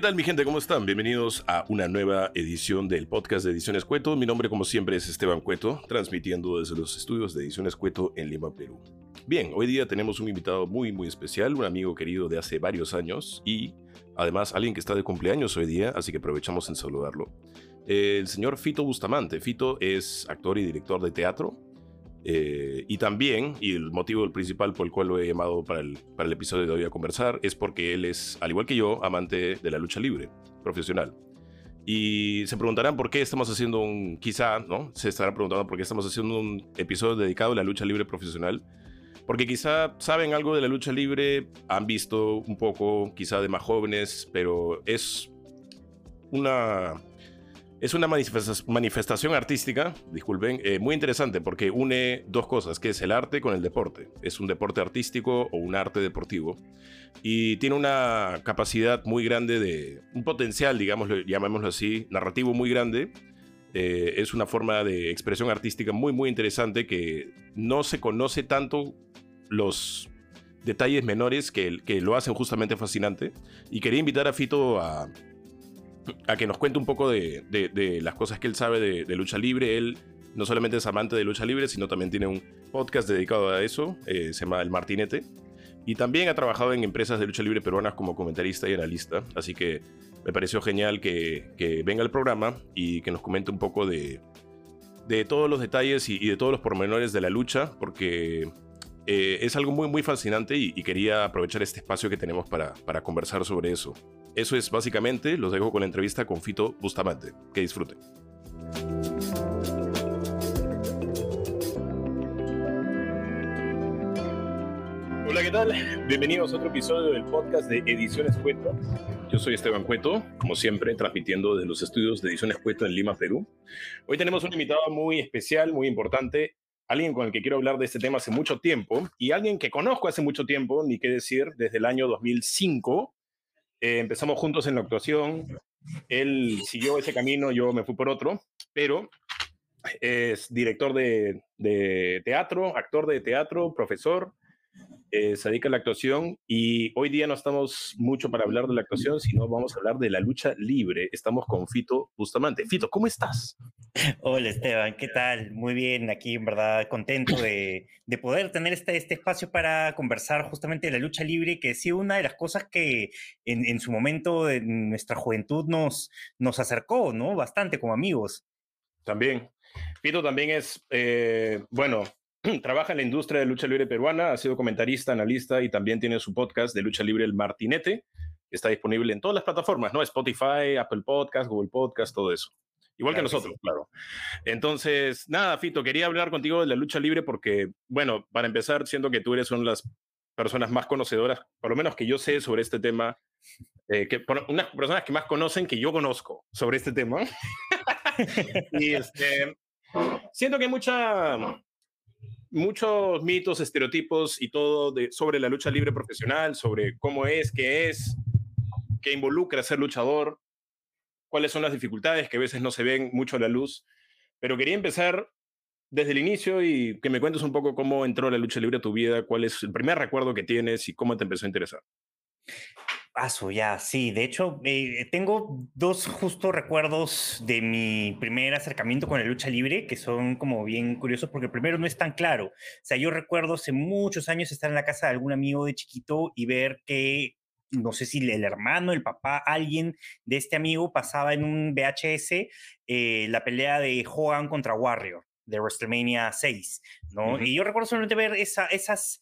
¿qué tal mi gente? ¿Cómo están? Bienvenidos a una nueva edición del podcast de Ediciones Cueto. Mi nombre como siempre es Esteban Cueto, transmitiendo desde los estudios de Ediciones Cueto en Lima, Perú. Bien, hoy día tenemos un invitado muy muy especial, un amigo querido de hace varios años y además alguien que está de cumpleaños hoy día, así que aprovechamos en saludarlo. El señor Fito Bustamante. Fito es actor y director de teatro, eh, y también, y el motivo principal por el cual lo he llamado para el, para el episodio de hoy a conversar, es porque él es, al igual que yo, amante de la lucha libre profesional. Y se preguntarán por qué estamos haciendo un, quizá, ¿no? Se estarán preguntando por qué estamos haciendo un episodio dedicado a la lucha libre profesional. Porque quizá saben algo de la lucha libre, han visto un poco, quizá de más jóvenes, pero es una es una manifestación artística, disculpen, eh, muy interesante porque une dos cosas, que es el arte con el deporte. Es un deporte artístico o un arte deportivo. Y tiene una capacidad muy grande de, un potencial, digamos, llamémoslo así, narrativo muy grande. Eh, es una forma de expresión artística muy, muy interesante que no se conoce tanto los detalles menores que, que lo hacen justamente fascinante. Y quería invitar a Fito a a que nos cuente un poco de, las cosas que él sabe de, lucha libre. Él no solamente es amante de lucha libre, sino también tiene un podcast dedicado a eso, eh, se llama El Martinete. Y también ha trabajado en empresas de lucha libre peruanas como comentarista y analista. Así que me pareció genial que, venga al programa y que nos comente un poco de, todos los detalles y, de todos los pormenores de la lucha, porque eh, es algo muy, muy fascinante y, quería aprovechar este espacio que tenemos para, para conversar sobre eso. Eso es básicamente, los dejo con la entrevista con Fito Bustamante. Que disfruten. Hola, ¿qué tal? Bienvenidos a otro episodio del podcast de Ediciones Cueto. Yo soy Esteban Cueto, como siempre, transmitiendo de los estudios de Ediciones Cueto en Lima, Perú. Hoy tenemos un invitado muy especial, muy importante, alguien con el que quiero hablar de este tema hace mucho tiempo y alguien que conozco hace mucho tiempo, ni qué decir, desde el año 2005, eh, empezamos juntos en la actuación. Él siguió ese camino, yo me fui por otro, pero es director de, de teatro, actor de teatro, profesor, eh, se dedica a la actuación y hoy día no estamos mucho para hablar de la actuación, sino vamos a hablar de la lucha libre. Estamos con Fito Bustamante. Fito, ¿cómo estás? Hola Esteban, ¿qué tal? Muy bien, aquí en verdad contento de, de poder tener este, este espacio para conversar justamente de la lucha libre, que sí una de las cosas que en, en su momento de nuestra juventud nos, nos acercó, ¿no? Bastante como amigos. También. Fito también es, eh, bueno, trabaja en la industria de lucha libre peruana, ha sido comentarista, analista y también tiene su podcast de lucha libre El Martinete, que está disponible en todas las plataformas, ¿no? Spotify, Apple Podcast, Google Podcast, todo eso. Igual que nosotros, claro. Entonces, nada, Fito, quería hablar contigo de la lucha libre porque, bueno, para empezar, siento que tú eres una de las personas más conocedoras, por lo menos que yo sé sobre este tema, eh, que unas personas que más conocen que yo conozco sobre este tema. y este, siento que hay mucha, muchos mitos, estereotipos y todo de, sobre la lucha libre profesional, sobre cómo es, qué es, qué involucra ser luchador, cuáles son las dificultades que a veces no se ven mucho a la luz. Pero quería empezar desde el inicio y que me cuentes un poco cómo entró la lucha libre a tu vida, cuál es el primer recuerdo que tienes y cómo te empezó a interesar. Paso, ya, sí. De hecho, eh, tengo dos justos recuerdos de mi primer acercamiento con la lucha libre que son como bien curiosos porque el primero no es tan claro. O sea, yo recuerdo hace muchos años estar en la casa de algún amigo de chiquito y ver que, no sé si el hermano, el papá, alguien de este amigo pasaba en un VHS eh, la pelea de Hogan contra Warrior de WrestleMania 6, ¿no? Y yo recuerdo solamente ver esa, esas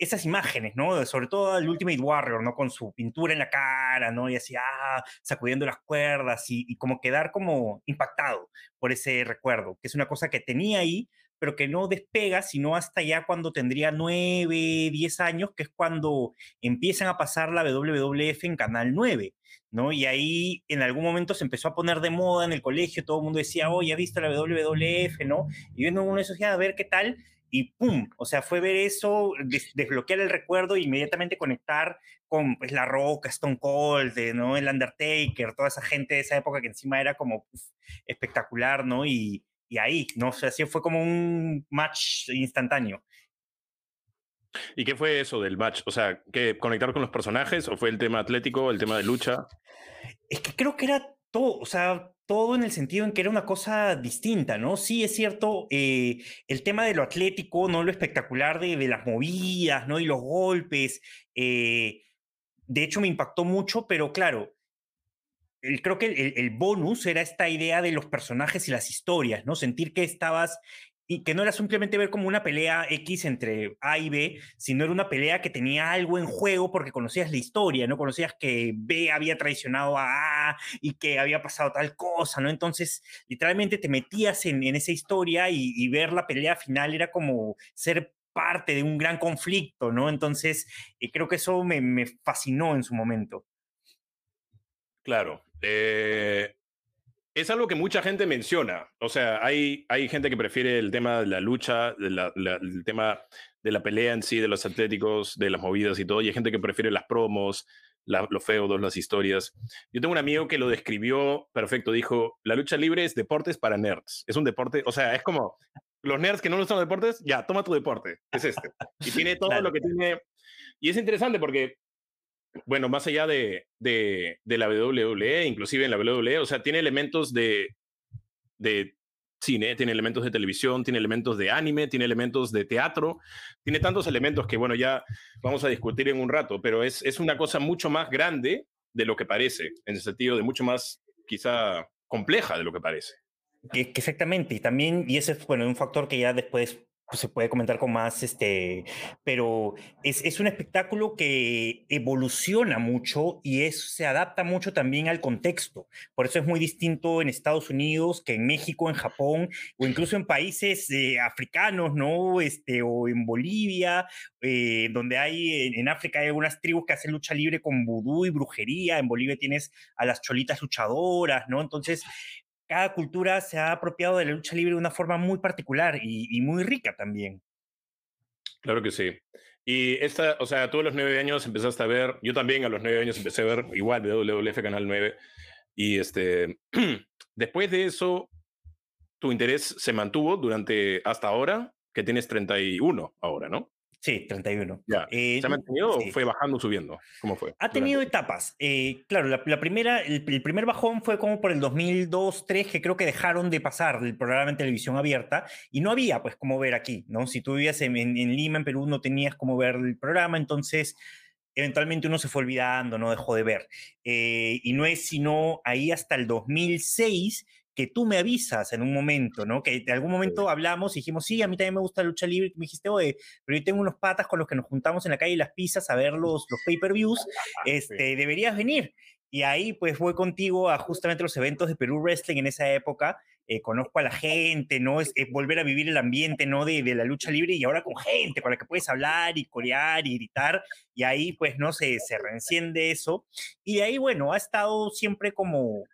esas imágenes, ¿no? Sobre todo el Ultimate Warrior, ¿no? Con su pintura en la cara, ¿no? Y así, ah, sacudiendo las cuerdas y, como quedar como impactado por ese recuerdo, que es una cosa que tenía ahí, pero que no despega, sino hasta ya cuando tendría nueve, diez años, que es cuando empiezan a pasar la WWF en Canal 9, ¿no? Y ahí en algún momento se empezó a poner de moda en el colegio, todo el mundo decía, oh, ya he visto la WWF, ¿no? Y viendo uno de esos, ya, a ver qué tal, y ¡pum! O sea, fue ver eso, desbloquear el recuerdo e inmediatamente conectar con pues, La Roca, Stone Cold, ¿no? El Undertaker, toda esa gente de esa época que encima era como espectacular, ¿no? Y, y, ahí, ¿no? O sea, así fue como un match instantáneo. ¿Y qué fue eso del match? O sea, ¿que conectar con los personajes o fue el tema atlético, el tema de lucha? Es que creo que era todo, o sea, todo en el sentido en que era una cosa distinta, ¿no? Sí, es cierto, eh, el tema de lo atlético, ¿no? Lo espectacular de, las movidas, ¿no? Y los golpes, eh, de hecho me impactó mucho, pero claro, creo que el, el, bonus era esta idea de los personajes y las historias, ¿no? Sentir que estabas y que no era simplemente ver como una pelea X entre A y B, sino era una pelea que tenía algo en juego porque conocías la historia, ¿no? Conocías que B había traicionado a A y que había pasado tal cosa, ¿no? Entonces, literalmente te metías en, esa historia y, ver la pelea final era como ser parte de un gran conflicto, ¿no? Entonces, eh, creo que eso me, me, fascinó en su momento. Claro. Eh, es algo que mucha gente menciona. O sea, hay, hay gente que prefiere el tema de la lucha, el tema de la pelea en sí, de los atléticos, de las movidas y todo, y hay gente que prefiere las promos, los feudos, las historias. Yo tengo un amigo que lo describió perfecto, dijo, la lucha libre es deportes para nerds. Es un deporte, o sea, es como los nerds que no son deportes, ya, toma tu deporte, es este. Y tiene todo lo que tiene... Y es interesante porque bueno, más allá de, de, la WWE, inclusive en la WWE, o sea, tiene elementos de, de cine, tiene elementos de televisión, tiene elementos de anime, tiene elementos de teatro, tiene tantos elementos que, bueno, ya vamos a discutir en un rato, pero es, es una cosa mucho más grande de lo que parece, en el sentido de mucho más, quizá, compleja de lo que parece. exactamente, y también, y ese es, bueno, un factor que ya después pues, se puede comentar con más, este, pero es, es, un espectáculo que evoluciona mucho y es, se adapta mucho también al contexto. Por eso es muy distinto en Estados Unidos que en México, en Japón o incluso en países eh, africanos, ¿no? Este, o en Bolivia, eh, donde hay, en, África hay algunas tribus que hacen lucha libre con vudú y brujería. En Bolivia tienes a las cholitas luchadoras, ¿no? Entonces, cada cultura se ha apropiado de la lucha libre de una forma muy particular y, muy rica también. Claro que sí. Y esta, o sea, tú a los nueve años empezaste a ver, yo también a los nueve años empecé a ver igual WWF Canal 9. Y este, después de eso, tu interés se mantuvo durante hasta ahora, que tienes 31 ahora, ¿no? Sí, 31. Ya. Eh, ¿Se ha mantenido o fue bajando o subiendo? ¿Cómo fue? Ha tenido etapas. Eh, claro, la, primera, el, primer bajón fue como por el 2002, 2003, que creo que dejaron de pasar el programa en televisión abierta y no había, pues, cómo ver aquí, ¿no? Si tú vivías en, en, Lima, en Perú, no tenías cómo ver el programa, entonces eventualmente uno se fue olvidando, no dejó de ver. Eh, y no es sino ahí hasta el 2006 que tú me avisas en un momento, ¿no? Que de algún momento hablamos y dijimos, sí, a mí también me gusta la lucha libre. Me dijiste, oye, pero yo tengo unos patas con los que nos juntamos en la calle y las pizzas a ver los, los pay-per-views. Este, Deberías venir. Y ahí pues voy contigo a justamente los eventos de Perú Wrestling en esa época. Eh, conozco a la gente, ¿no? Es, volver a vivir el ambiente, ¿no? De, de, la lucha libre y ahora con gente con la que puedes hablar y corear y gritar. Y ahí pues, ¿no? Se, se reenciende eso. Y de ahí, bueno, ha estado siempre como...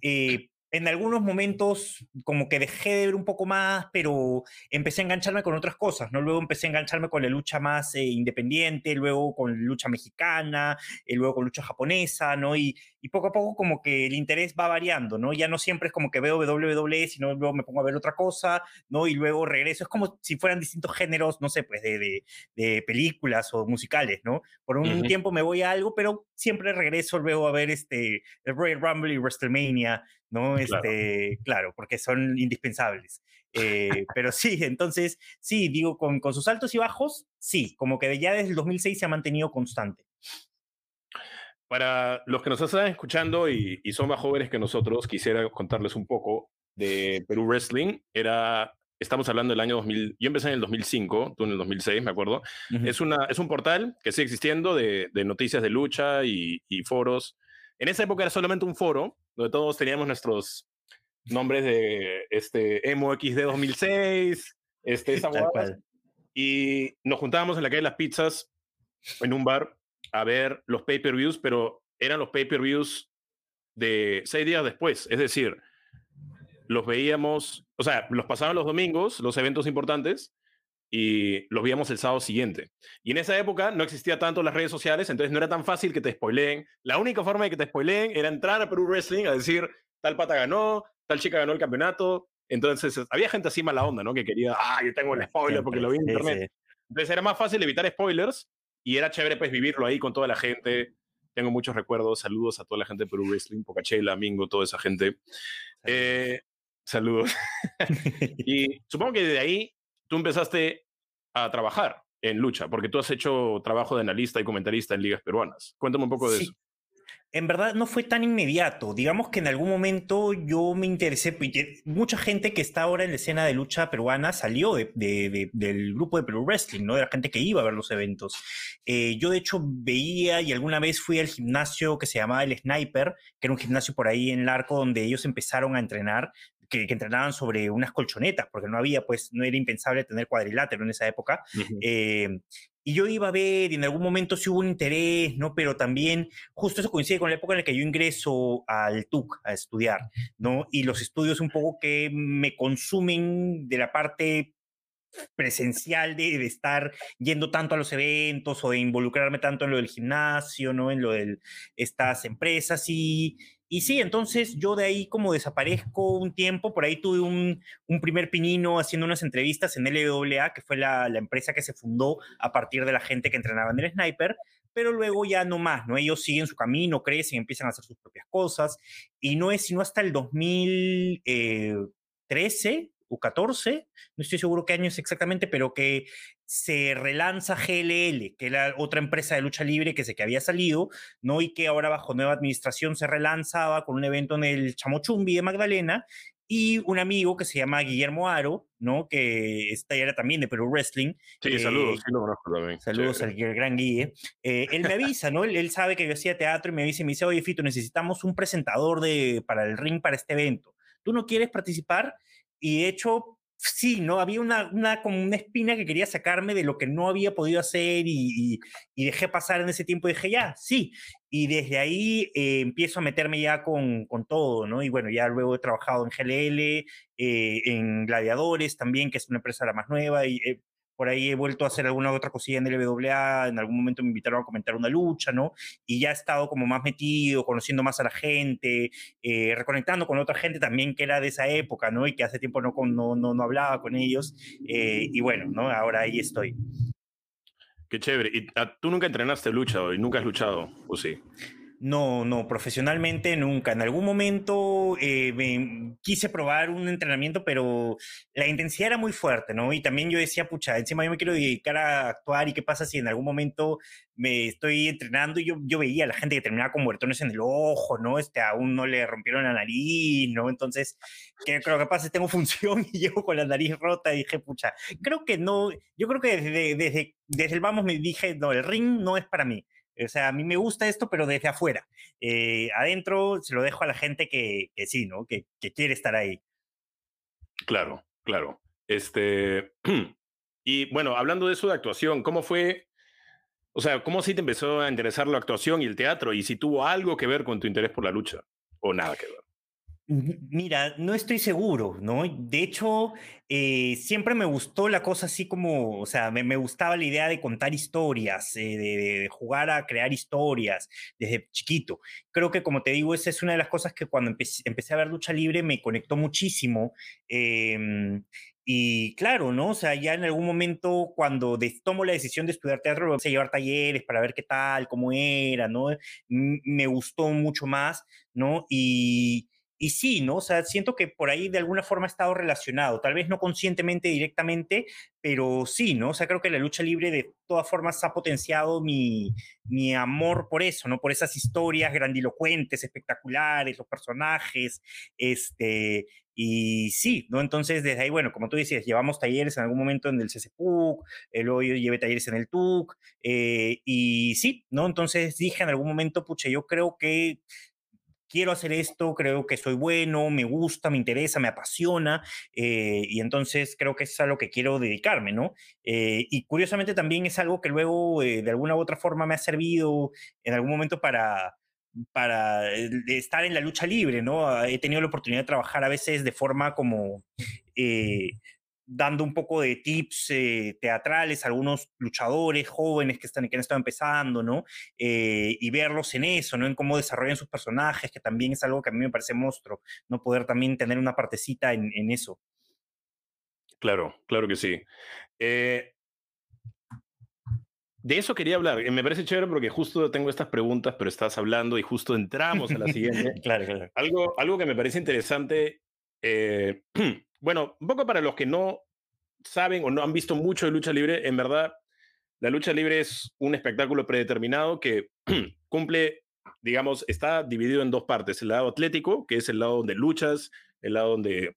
Eh, en algunos momentos como que dejé de ver un poco más, pero empecé a engancharme con otras cosas, ¿no? Luego empecé a engancharme con la lucha más eh, independiente, luego con lucha mexicana, eh, luego con lucha japonesa, ¿no? Y, y, poco a poco como que el interés va variando, ¿no? Ya no siempre es como que veo WWE, sino luego me pongo a ver otra cosa, ¿no? Y luego regreso. Es como si fueran distintos géneros, no sé, pues de, de, películas o musicales, ¿no? Por un tiempo me voy a algo, pero siempre regreso luego a ver este, el Royal Rumble y WrestleMania, ¿no? Este, claro, porque son indispensables. Eh, pero sí, entonces, sí, digo, con, con, sus altos y bajos, sí, como que ya desde el 2006 se ha mantenido constante. Para los que nos están escuchando y, y son más jóvenes que nosotros, quisiera contarles un poco de Perú Wrestling. Era estamos hablando del año 2000, yo empecé en el 2005, tú en el 2006, me acuerdo. es, una, es un portal que sigue existiendo de, de noticias de lucha y, y, foros. En esa época era solamente un foro donde todos teníamos nuestros nombres de este Emo XD 2006, este, esa y nos juntábamos en la calle de las pizzas en un bar a ver los pay-per-views, pero eran los pay-per-views de seis días después, es decir, los veíamos, o sea, los pasaban los domingos, los eventos importantes, y los veíamos el sábado siguiente. Y en esa época no existía tanto las redes sociales, entonces no era tan fácil que te spoileen. La única forma de que te spoileen era entrar a Perú Wrestling a decir, tal pata ganó, tal chica ganó el campeonato. Entonces había gente así mala onda, ¿no? Que quería, ah, yo tengo el spoiler porque lo vi en internet. Entonces era más fácil evitar spoilers y era chévere pues vivirlo ahí con toda la gente. tengo muchos recuerdos. Saludos a toda la gente de Perú Wrestling, Pocachela, Mingo, toda esa gente. Eh, saludos. y supongo que desde ahí tú empezaste a trabajar en lucha, porque tú has hecho trabajo de analista y comentarista en ligas peruanas. Cuéntame un poco de eso en verdad no fue tan inmediato. Digamos que en algún momento yo me interesé, pues, mucha gente que está ahora en la escena de lucha peruana salió del grupo de Perú Wrestling, ¿no? De la gente que iba a ver los eventos. Eh, yo de hecho veía y alguna vez fui al gimnasio que se llamaba El Sniper, que era un gimnasio por ahí en el arco donde ellos empezaron a entrenar. Que, entrenaban sobre unas colchonetas, porque no había, pues, no era impensable tener cuadrilátero en esa época. Y yo iba a ver, y en algún momento sí hubo un interés, ¿no? Pero también, justo eso coincide con la época en la que yo ingreso al TUC a estudiar, ¿no? Y los estudios un poco que me consumen de la parte presencial de, de, estar yendo tanto a los eventos o de involucrarme tanto en lo del gimnasio, ¿no? En lo de estas empresas y, y sí, entonces yo de ahí como desaparezco un tiempo, por ahí tuve un, primer pinino haciendo unas entrevistas en LWA, que fue la, empresa que se fundó a partir de la gente que entrenaba en el sniper, pero luego ya no más, ¿no? Ellos siguen su camino, crecen, empiezan a hacer sus propias cosas, y no es sino hasta el 2013 14 no estoy seguro qué año es exactamente, pero que se relanza GLL, que era otra empresa de lucha libre que sé que había salido, ¿no? Y que ahora bajo nueva administración se relanzaba con un evento en el Chamochumbi de Magdalena y un amigo que se llama Guillermo Aro, ¿no? Que está, era también de Perú Wrestling. Sí, saludos, sí lo también. Saludos al gran Guille. Eh, él me avisa, ¿no? Él, él, sabe que yo hacía teatro y me avisa y me dice, oye, Fito, necesitamos un presentador de, para el ring para este evento. ¿Tú no quieres participar? Y de hecho, sí, ¿no? Había una, una, como una espina que quería sacarme de lo que no había podido hacer y, dejé pasar en ese tiempo y dije, ya, sí. Y desde ahí eh, empiezo a meterme ya con, con, todo, ¿no? Y bueno, ya luego he trabajado en GLL, eh, en Gladiadores también, que es una empresa la más nueva, y eh, por ahí he vuelto a hacer alguna otra cosilla en el WA, en algún momento me invitaron a comentar una lucha, ¿no? Y ya he estado como más metido, conociendo más a la gente, eh, reconectando con otra gente también que era de esa época, ¿no? Y que hace tiempo no, no, no, hablaba con ellos. Eh, y bueno, ¿no? Ahora ahí estoy. Qué chévere. ¿Y ah, tú nunca entrenaste lucha y nunca has luchado, o sí? No, no, profesionalmente nunca. En algún momento eh, quise probar un entrenamiento, pero la intensidad era muy fuerte, ¿no? Y también yo decía, pucha, encima yo me quiero dedicar a actuar y qué pasa si en algún momento me estoy entrenando y yo, yo veía a la gente que terminaba con muertones en el ojo, ¿no? Este, aún no le rompieron la nariz, ¿no? Entonces, ¿qué creo que pasa? Tengo función y llego con la nariz rota y dije, pucha, creo que no, yo creo que desde, desde, desde el vamos me dije, no, el ring no es para mí. O sea, a mí me gusta esto, pero desde afuera. Eh, adentro se lo dejo a la gente que, sí, ¿no? Que, que, quiere estar ahí. Claro, claro. Este, y bueno, hablando de eso de actuación, ¿cómo fue? O sea, ¿cómo sí te empezó a interesar la actuación y el teatro? Y si tuvo algo que ver con tu interés por la lucha o nada que ver. Mira, no estoy seguro, ¿no? De hecho, eh, siempre me gustó la cosa así como, o sea, me, gustaba la idea de contar historias, eh, de, jugar a crear historias desde chiquito. Creo que, como te digo, esa es una de las cosas que cuando empecé, a ver lucha libre me conectó muchísimo. Em, y claro, ¿no? O sea, ya en algún momento cuando tomo la decisión de estudiar teatro, empecé a llevar talleres para ver qué tal, cómo era, ¿no? me gustó mucho más, ¿no? Y y sí, ¿no? O sea, siento que por ahí de alguna forma ha estado relacionado, tal vez no conscientemente directamente, pero sí, ¿no? O sea, creo que la lucha libre de todas formas ha potenciado mi, mi amor por eso, ¿no? Por esas historias grandilocuentes, espectaculares, los personajes, este, y sí, ¿no? Entonces, desde ahí, bueno, como tú decías, llevamos talleres en algún momento en el CCPUC, eh, luego yo llevé talleres en el TUC, eh, y sí, ¿no? Entonces dije en algún momento, pucha, yo creo que quiero hacer esto, creo que soy bueno, me gusta, me interesa, me apasiona, eh, y entonces creo que es a lo que quiero dedicarme, ¿no? Eh, y curiosamente también es algo que luego eh, de alguna u otra forma me ha servido en algún momento para para estar en la lucha libre, ¿no? He tenido la oportunidad de trabajar a veces de forma como dando un poco de tips eh, teatrales a algunos luchadores jóvenes que, están, que han estado empezando, ¿no? Eh, y verlos en eso, ¿no? En cómo desarrollan sus personajes, que también es algo que a mí me parece monstruo, ¿no? Poder también tener una partecita en, en eso. Claro, claro que sí. Eh, de eso quería hablar. Me parece chévere porque justo tengo estas preguntas, pero estás hablando y justo entramos a la siguiente. claro, claro. Algo, algo que me parece interesante, eh, bueno, un poco para los que no saben o no han visto mucho de lucha libre, en verdad, la lucha libre es un espectáculo predeterminado que cumple, digamos, está dividido en dos partes. El lado atlético, que es el lado donde luchas, el lado donde,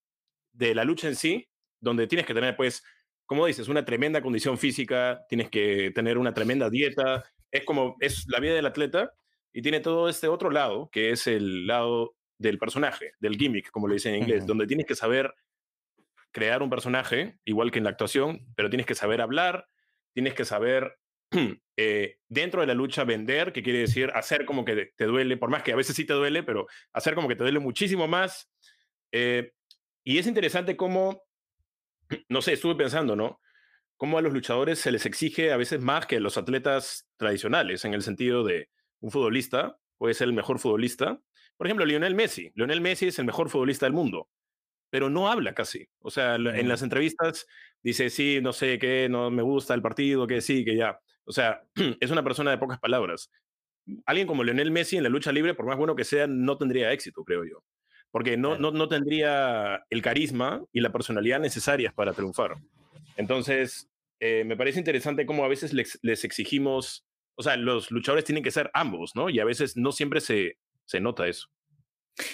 de la lucha en sí, donde tienes que tener, pues, como dices, una tremenda condición física, tienes que tener una tremenda dieta, es como, es la vida del atleta y tiene todo este otro lado, que es el lado del personaje, del gimmick, como le dicen en inglés, donde tienes que saber crear un personaje, igual que en la actuación, pero tienes que saber hablar, tienes que saber eh, dentro de la lucha vender, que quiere decir hacer como que te duele, por más que a veces sí te duele, pero hacer como que te duele muchísimo más. Eh, y es interesante cómo no sé, estuve pensando, ¿no? Cómo a los luchadores se les exige a veces más que a los atletas tradicionales, en el sentido de un futbolista puede ser el mejor futbolista. Por ejemplo, Lionel Messi. Lionel Messi es el mejor futbolista del mundo, pero no habla casi. O sea, en las entrevistas dice, sí, no sé qué, no me gusta el partido, que sí, que ya. O sea, es una persona de pocas palabras. Alguien como Lionel Messi en la lucha libre, por más bueno que sea, no tendría éxito, creo yo porque no, no, no, tendría el carisma y la personalidad necesarias para triunfar. Entonces, eh, me parece interesante cómo a veces les, les, exigimos, o sea, los luchadores tienen que ser ambos, ¿no? Y a veces no siempre se, se nota eso.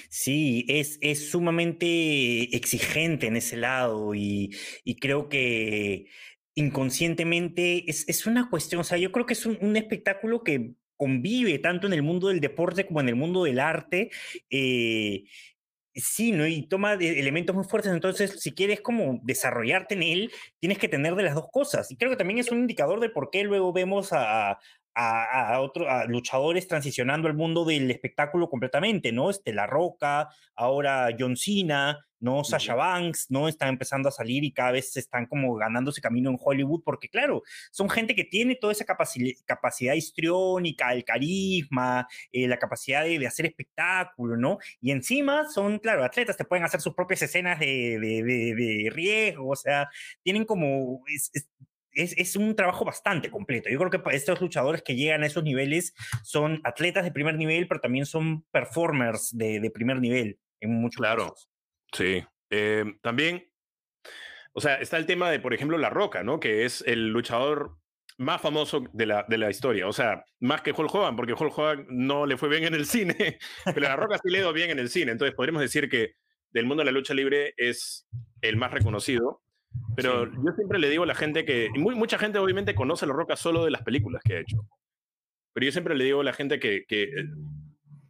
Sí, es, es sumamente exigente en ese lado y, y creo que inconscientemente es, es, una cuestión, o sea, yo creo que es un, espectáculo que convive tanto en el mundo del deporte como en el mundo del arte. Eh, Sí, ¿no? Y toma elementos muy fuertes, entonces si quieres como desarrollarte en él, tienes que tener de las dos cosas. Y creo que también es un indicador de por qué luego vemos a, a, otros luchadores transicionando al mundo del espectáculo completamente, ¿no? Este, La Roca, ahora John Cena, ¿no? Sasha Banks, ¿no? Están empezando a salir y cada vez están como ganando ese camino en Hollywood, porque claro, son gente que tiene toda esa capacidad histriónica, el carisma, eh, la capacidad de, hacer espectáculo, ¿no? Y encima son, claro, atletas, te pueden hacer sus propias escenas de, de, riesgo, o sea, tienen como, es, un trabajo bastante completo. Yo creo que estos luchadores que llegan a esos niveles son atletas de primer nivel, pero también son performers de, primer nivel en muchos claro. Sí. Em, también, o sea, está el tema de, por ejemplo, La Roca, ¿no? Que es el luchador más famoso de la, de la historia. O sea, más que Hulk Hogan, porque Hulk Hogan no le fue bien en el cine, pero La Roca sí le dio bien en el cine. Entonces, podríamos decir que del mundo de la lucha libre es el más reconocido. Pero yo siempre le digo a la gente que, muy, mucha gente obviamente conoce a La Roca solo de las películas que ha hecho. Pero yo siempre le digo a la gente que, que eh,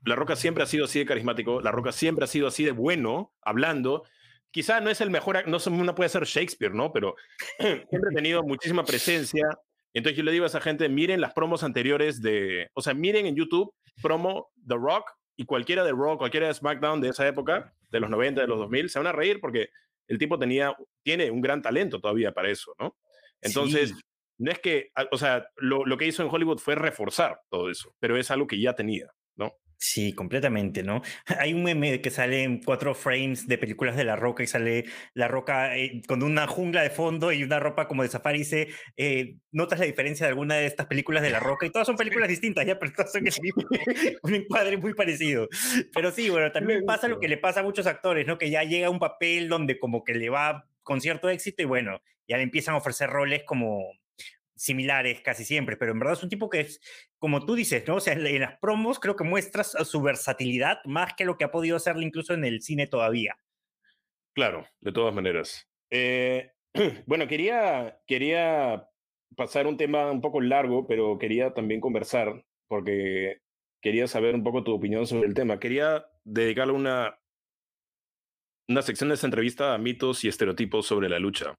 La Roca siempre ha sido así de carismático, La Roca siempre ha sido así de bueno, hablando. Quizá no es el mejor, no, no puede ser Shakespeare, ¿no? Pero siempre ha tenido muchísima presencia. Entonces yo le digo a esa gente, miren las promos anteriores de, o sea, miren en YouTube promo The Rock y cualquiera de Rock, cualquiera de SmackDown de esa época, de los 90, de los 2000, se van a reír porque el tipo tenía, tiene un gran talento todavía para eso, ¿no? Entonces, no es que, o sea, lo, lo que hizo en Hollywood fue reforzar todo eso, pero es algo que ya tenía, ¿no? Sí, completamente, ¿no? Hay un meme que sale en cuatro frames de películas de La Roca y sale La Roca eh, con una jungla de fondo y una ropa como de safari y dice, eh, ¿notas la diferencia de alguna de estas películas de La Roca? Y todas son películas distintas, ya, pero todas son el mismo, un encuadre muy parecido. Pero sí, bueno, también pasa lo que le pasa a muchos actores, ¿no? Que ya llega un papel donde como que le va con cierto éxito y bueno, ya le empiezan a ofrecer roles como similares casi siempre, pero en verdad es un tipo que es, como tú dices, ¿no? O sea, en las promos creo que muestras su versatilidad más que lo que ha podido hacerle incluso en el cine todavía. Claro, de todas maneras. Eh, bueno, quería, quería pasar un tema un poco largo, pero quería también conversar porque quería saber un poco tu opinión sobre el tema. Quería dedicarle una, una sección de esta entrevista a mitos y estereotipos sobre la lucha.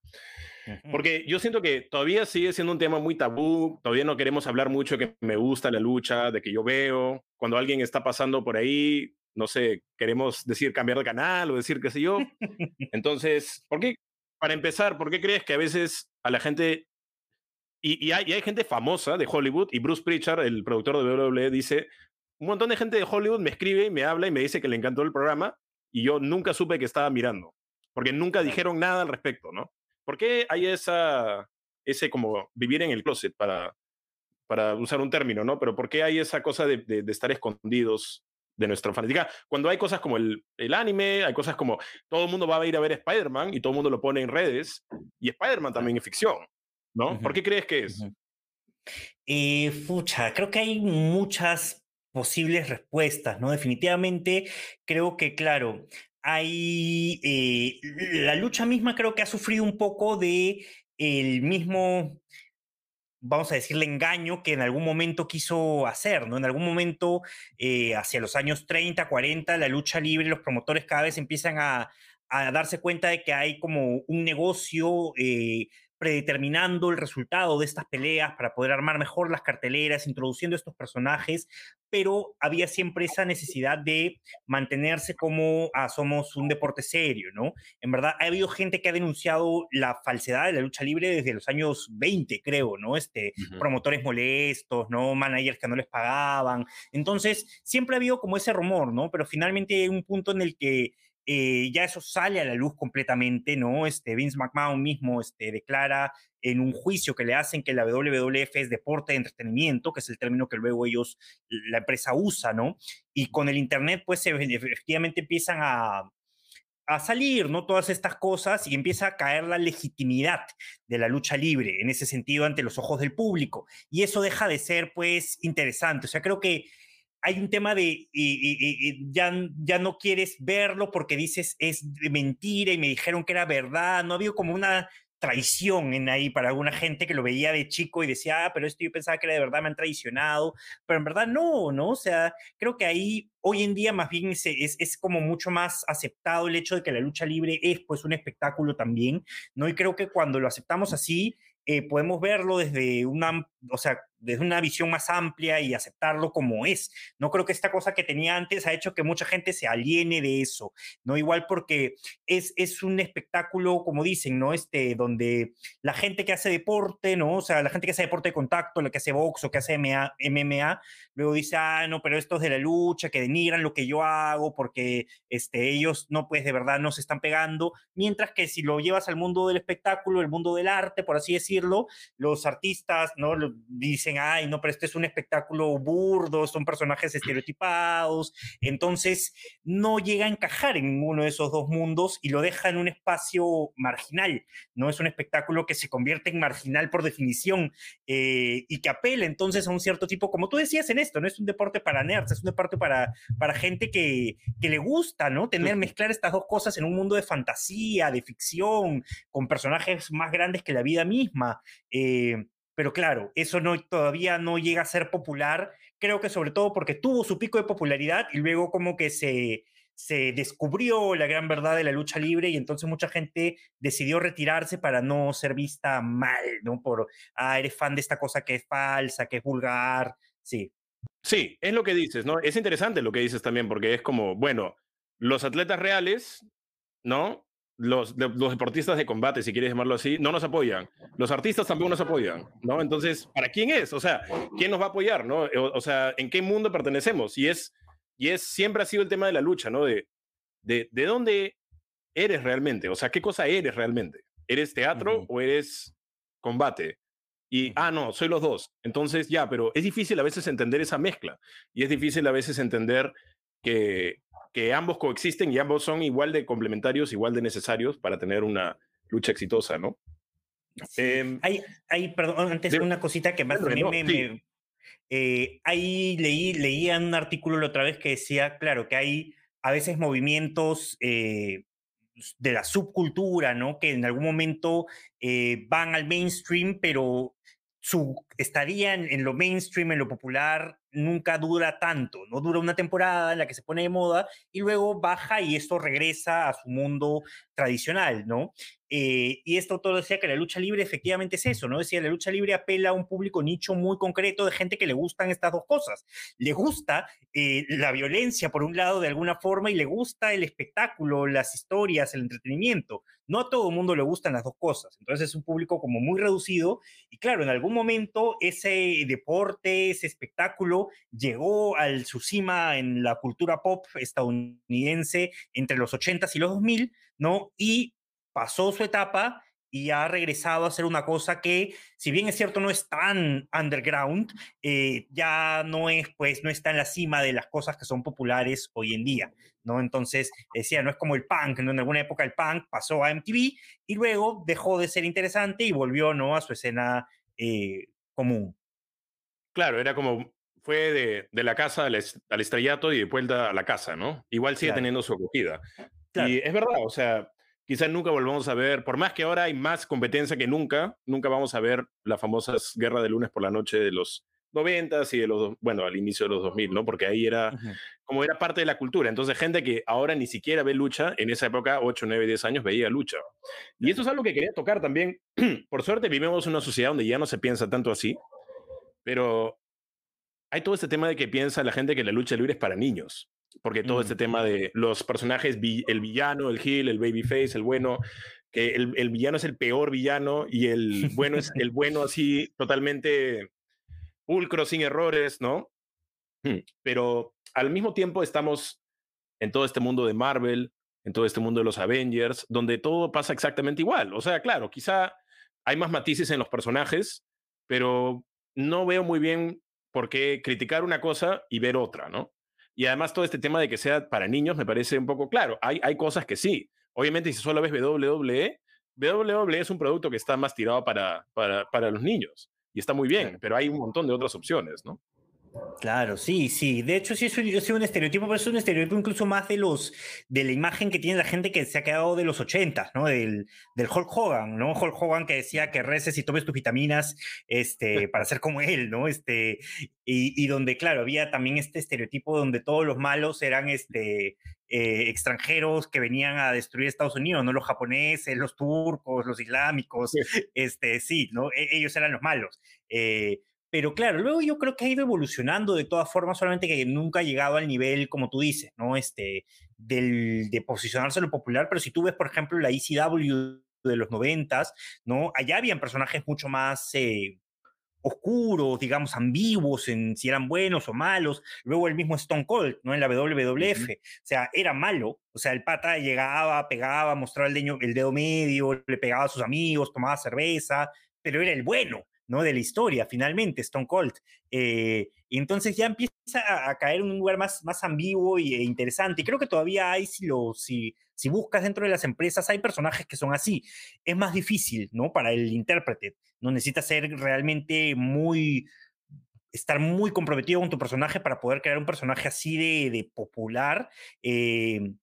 Porque yo siento que todavía sigue siendo un tema muy tabú, todavía no queremos hablar mucho de que me gusta la lucha, de que yo veo, cuando alguien está pasando por ahí, no sé, queremos decir cambiar de canal o decir qué sé yo. Entonces, ¿por qué? Para empezar, ¿por qué crees que a veces a la gente, y, hay, hay, gente famosa de Hollywood, y Bruce Pritchard, el productor de WWE, dice, un montón de gente de Hollywood me escribe y me habla y me dice que le encantó el programa, y yo nunca supe que estaba mirando, porque nunca dijeron nada al respecto, ¿no? ¿Por qué hay esa, ese como vivir en el closet para, para usar un término, ¿no? Pero ¿por qué hay esa cosa de, de, estar escondidos de nuestra fanática? Cuando hay cosas como el, el, anime, hay cosas como todo el mundo va a ir a ver Spider-Man y todo el mundo lo pone en redes, y Spider-Man también es ficción, ¿no? ¿Por qué crees que es? Eh, fucha, creo que hay muchas posibles respuestas, ¿no? Definitivamente creo que, claro, hay eh, la lucha misma creo que ha sufrido un poco de el mismo vamos a decirle, engaño que en algún momento quiso hacer, ¿no? En algún momento, eh, hacia los años 30, 40, la lucha libre, los promotores cada vez empiezan a, darse cuenta de que hay como un negocio eh, predeterminando el resultado de estas peleas para poder armar mejor las carteleras, introduciendo estos personajes, pero había siempre esa necesidad de mantenerse como ah, somos un deporte serio, ¿no? En verdad, ha habido gente que ha denunciado la falsedad de la lucha libre desde los años 20, creo, ¿no? Este, Promotores molestos, ¿no? Managers que no les pagaban. Entonces, siempre ha habido como ese rumor, ¿no? Pero finalmente hay un punto en el que eh, ya eso sale a la luz completamente, ¿no? Este, Vince McMahon mismo este, declara en un juicio que le hacen que la WWF es deporte de entretenimiento, que es el término que luego ellos, la empresa usa, ¿no? Y con el Internet, pues efectivamente empiezan a, a salir, ¿no? Todas estas cosas y empieza a caer la legitimidad de la lucha libre en ese sentido ante los ojos del público. Y eso deja de ser, pues, interesante. O sea, creo que hay un tema de y, ya, ya no quieres verlo porque dices es mentira y me dijeron que era verdad. No ha habido como una traición en ahí para alguna gente que lo veía de chico y decía, ah, pero esto yo pensaba que era de verdad, me han traicionado, pero en verdad no, ¿no? O sea, creo que ahí hoy en día más bien es, es, es, como mucho más aceptado el hecho de que la lucha libre es pues un espectáculo también, ¿no? Y creo que cuando lo aceptamos así, eh, podemos verlo desde una, o sea, desde una visión más amplia y aceptarlo como es. No creo que esta cosa que tenía antes ha hecho que mucha gente se aliene de eso, ¿no? Igual porque es, es un espectáculo, como dicen, ¿no? Este, donde la gente que hace deporte, ¿no? O sea, la gente que hace deporte de contacto, la que hace box o que hace MMA, luego dice, ah, no, pero esto es de la lucha, que denigran lo que yo hago porque este, ellos no, pues de verdad no se están pegando, mientras que si lo llevas al mundo del espectáculo, el mundo del arte, por así decirlo, los artistas, ¿no? Dicen, ay, no, pero este es un espectáculo burdo, son personajes estereotipados, entonces no llega a encajar en ninguno de esos dos mundos y lo deja en un espacio marginal, no es un espectáculo que se convierte en marginal por definición eh, y que apela entonces a un cierto tipo, como tú decías en esto, no es un deporte para nerds, es un deporte para, para gente que, que le gusta, ¿no? Tener, mezclar estas dos cosas en un mundo de fantasía, de ficción, con personajes más grandes que la vida misma. Eh, pero claro, eso no, todavía no llega a ser popular, creo que sobre todo porque tuvo su pico de popularidad y luego como que se, se descubrió la gran verdad de la lucha libre y entonces mucha gente decidió retirarse para no ser vista mal, ¿no? Por, ah, eres fan de esta cosa que es falsa, que es vulgar, sí. Sí, es lo que dices, ¿no? Es interesante lo que dices también porque es como, bueno, los atletas reales, ¿no? Los, los, deportistas de combate, si quieres llamarlo así, no nos apoyan. Los artistas tampoco nos apoyan, ¿no? Entonces, ¿para quién es? O sea, ¿quién nos va a apoyar, no? O, sea, ¿en qué mundo pertenecemos? Y es, y es, siempre ha sido el tema de la lucha, ¿no? De, de, de dónde eres realmente, o sea, ¿qué cosa eres realmente? ¿Eres teatro o eres combate? Y, ah, no, soy los dos. Entonces, ya, pero es difícil a veces entender esa mezcla. Y es difícil a veces entender que, que ambos coexisten y ambos son igual de complementarios, igual de necesarios para tener una lucha exitosa, ¿no? Em, hay, hay, perdón, antes una cosita que más también me... Eh, ahí leí, leía un artículo la otra vez que decía, claro, que hay a veces movimientos eh, de la subcultura, ¿no? Que en algún momento eh, van al mainstream, pero su estadía en, lo mainstream, en lo popular, nunca dura tanto, no dura una temporada en la que se pone de moda y luego baja y esto regresa a su mundo tradicional, ¿no? Eh, y esto todo decía que la lucha libre efectivamente es eso, ¿no? Decía, la lucha libre apela a un público nicho muy concreto de gente que le gustan estas dos cosas. Le gusta eh, la violencia, por un lado, de alguna forma, y le gusta el espectáculo, las historias, el entretenimiento. No a todo el mundo le gustan las dos cosas. Entonces es un público como muy reducido. Y claro, en algún momento ese deporte, ese espectáculo, llegó al su cima en la cultura pop estadounidense entre los 80s y los 2000, ¿no? Y pasó su etapa y ha regresado a hacer una cosa que, si bien es cierto, no es tan underground, eh, ya no es, pues, no está en la cima de las cosas que son populares hoy en día, ¿no? Entonces, decía, no es como el punk, ¿no? En alguna época el punk pasó a MTV y luego dejó de ser interesante y volvió, ¿no? A su escena eh, común. Claro, era como, fue de, de la casa al, estrellato y de vuelta a la casa, ¿no? Igual sigue teniendo su acogida. Y es verdad, o sea, quizás nunca volvamos a ver, por más que ahora hay más competencia que nunca, nunca vamos a ver las famosas guerras de lunes por la noche de los 90 y de los, bueno, al inicio de los 2000, ¿no? Porque ahí era, como era parte de la cultura. Entonces, gente que ahora ni siquiera ve lucha, en esa época, 8, 9, 10 años, veía lucha. Y esto es algo que quería tocar también. por suerte, vivimos en una sociedad donde ya no se piensa tanto así, pero hay todo este tema de que piensa la gente que la lucha libre es para niños porque todo este tema de los personajes, el villano, el heel, el babyface, el bueno, que el, el, villano es el peor villano y el bueno es el bueno así totalmente pulcro, sin errores, ¿no? Hmm, pero al mismo tiempo estamos en todo este mundo de Marvel, en todo este mundo de los Avengers, donde todo pasa exactamente igual. O sea, claro, quizá hay más matices en los personajes, pero no veo muy bien por qué criticar una cosa y ver otra, ¿no? Y además todo este tema de que sea para niños me parece un poco claro. Hay, hay cosas que sí. Obviamente si solo ves WWE, WWE es un producto que está más tirado para, para, para los niños y está muy bien, pero hay un montón de otras opciones, ¿no? Claro, sí, sí. De hecho, sí, es un estereotipo, pero es un estereotipo incluso más de los de la imagen que tiene la gente que se ha quedado de los 80, ¿no? Del, del Hulk Hogan, ¿no? Hulk Hogan que decía que reces y tomes tus vitaminas este, para ser como él, ¿no? Este, y, y, donde, claro, había también este estereotipo donde todos los malos eran este, eh, extranjeros que venían a destruir Estados Unidos, ¿no? Los japoneses, los turcos, los islámicos, este, sí, ¿no? E, ellos eran los malos. Eh, pero claro, luego yo creo que ha ido evolucionando de todas formas, solamente que nunca ha llegado al nivel, como tú dices, ¿no? Este, del, de posicionarse en lo popular, pero si tú ves, por ejemplo, la ECW de los noventas, ¿no? Allá habían personajes mucho más eh, oscuros, digamos, ambiguos en si eran buenos o malos. Luego el mismo Stone Cold, ¿no? En la WWF. O sea, era malo. O sea, el pata llegaba, pegaba, mostraba el, el dedo medio, le pegaba a sus amigos, tomaba cerveza, pero era el bueno. ¿No? De la historia, finalmente, Stone Cold. Eh, y entonces ya empieza a, caer en un lugar más, más ambiguo e interesante. Y creo que todavía hay, si, lo, si, si buscas dentro de las empresas, hay personajes que son así. Es más difícil, ¿no? Para el intérprete. No necesita ser realmente muy, estar muy comprometido con tu personaje para poder crear un personaje así de, de popular. Eh,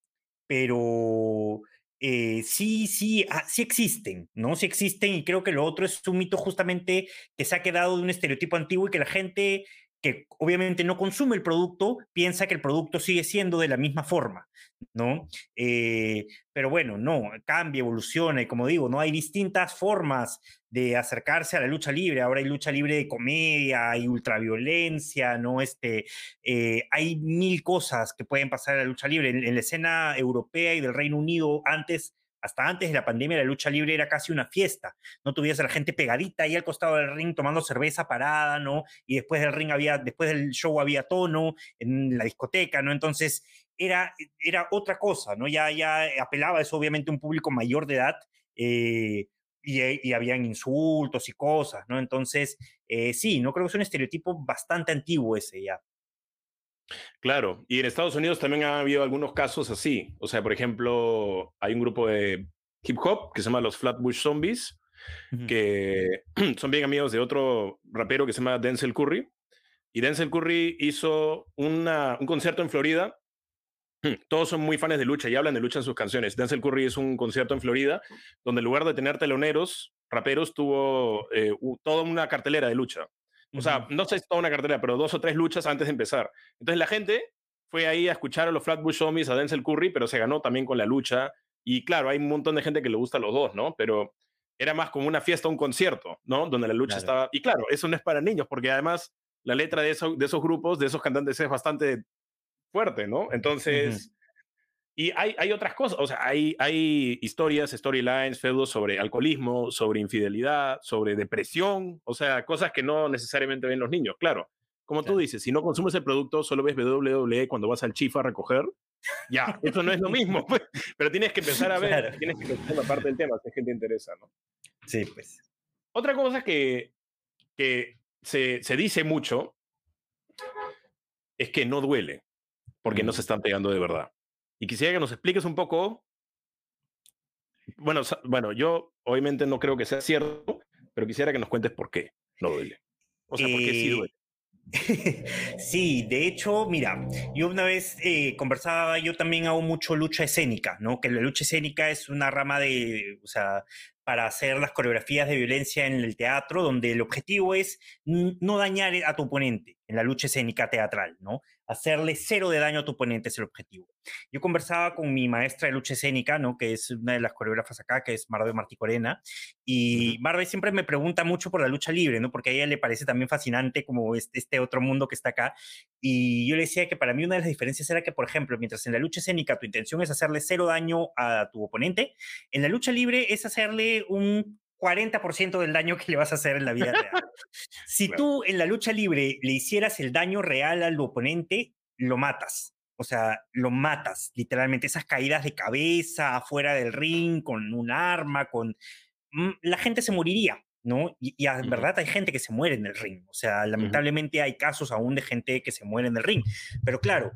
pero eh, sí, sí, ah, sí existen, ¿no? Sí existen y creo que lo otro es un mito justamente que se ha quedado de un estereotipo antiguo y que la gente que obviamente no consume el producto, piensa que el producto sigue siendo de la misma forma, ¿no? Eh, pero bueno, no, cambia, evoluciona y como digo, no hay distintas formas de acercarse a la lucha libre. Ahora hay lucha libre de comedia, hay ultraviolencia, ¿no? Este, eh, hay mil cosas que pueden pasar en la lucha libre. en la escena europea y del Reino Unido, antes hasta antes de la pandemia la lucha libre era casi una fiesta, no tuvieras a la gente pegadita ahí al costado del ring tomando cerveza parada, ¿no? Y después del ring había, después del show había tono en la discoteca, ¿no? Entonces era, era otra cosa, ¿no? Ya, ya apelaba eso obviamente un público mayor de edad eh, y, y, habían insultos y cosas, ¿no? Entonces, eh, sí, no creo que es un estereotipo bastante antiguo ese ya. Claro, y en Estados Unidos también ha habido algunos casos así. O sea, por ejemplo, hay un grupo de hip hop que se llama los Flatbush Zombies, que son bien amigos de otro rapero que se llama Denzel Curry. Y Denzel Curry hizo una, un concierto en Florida. Todos son muy fans de lucha y hablan de lucha en sus canciones. Denzel Curry es un concierto en Florida donde en lugar de tener teloneros, raperos, tuvo eh, toda una cartelera de lucha. O sea, no sé si toda una cartera, pero dos o tres luchas antes de empezar. Entonces la gente fue ahí a escuchar a los Flatbush Zombies, a Denzel Curry, pero se ganó también con la lucha. Y claro, hay un montón de gente que le gusta a los dos, ¿no? Pero era más como una fiesta, un concierto, ¿no? Donde la lucha estaba... Y claro, eso no es para niños, porque además la letra de, de esos grupos, de esos cantantes es bastante fuerte, ¿no? Entonces... Y hay, hay otras cosas, o sea, hay, hay historias, storylines, feudos sobre alcoholismo, sobre infidelidad, sobre depresión, o sea, cosas que no necesariamente ven los niños. Claro, como tú dices, si no consumes el producto, solo ves WWE cuando vas al chifa a recoger, ya, eso no es lo mismo, pues, pero tienes que empezar a ver, tienes que pensar la parte del tema, si es que te interesa, ¿no? Sí, pues. Otra cosa que, que se, se dice mucho es que no duele, porque no se están pegando de verdad. Y quisiera que nos expliques un poco. Bueno, bueno, yo obviamente no creo que sea cierto, pero quisiera que nos cuentes por qué no duele. O sea, por qué sí Eh, duele. Sí, de hecho, mira, yo una vez eh, conversaba, yo también hago mucho lucha escénica, ¿no? Que la lucha escénica es una rama de, o sea, para hacer las coreografías de violencia en el teatro, donde el objetivo es no dañar a tu oponente en la lucha escénica teatral, ¿no? Hacerle cero de daño a tu oponente es el objetivo. Yo conversaba con mi maestra de lucha escénica, ¿no? Que es una de las coreógrafas acá, que es Marve Martí Corena, y Marve siempre me pregunta mucho por la lucha libre, ¿no? Porque a ella le parece también fascinante como este, este otro mundo que está acá. Y yo le decía que para mí una de las diferencias era que, por ejemplo, mientras en la lucha escénica tu intención es hacerle cero daño a tu oponente, en la lucha libre es hacerle un 40% del daño que le vas a hacer en la vida real. Si Claro. tú en la lucha libre le hicieras el daño real al oponente, lo matas. O sea, lo matas, literalmente. Esas caídas de cabeza afuera del ring, con un arma, con... mm, La gente se moriría, ¿no? Y, y en verdad hay gente que se muere en el ring. O sea, lamentablemente hay casos aún de gente que se muere en el ring. Pero claro,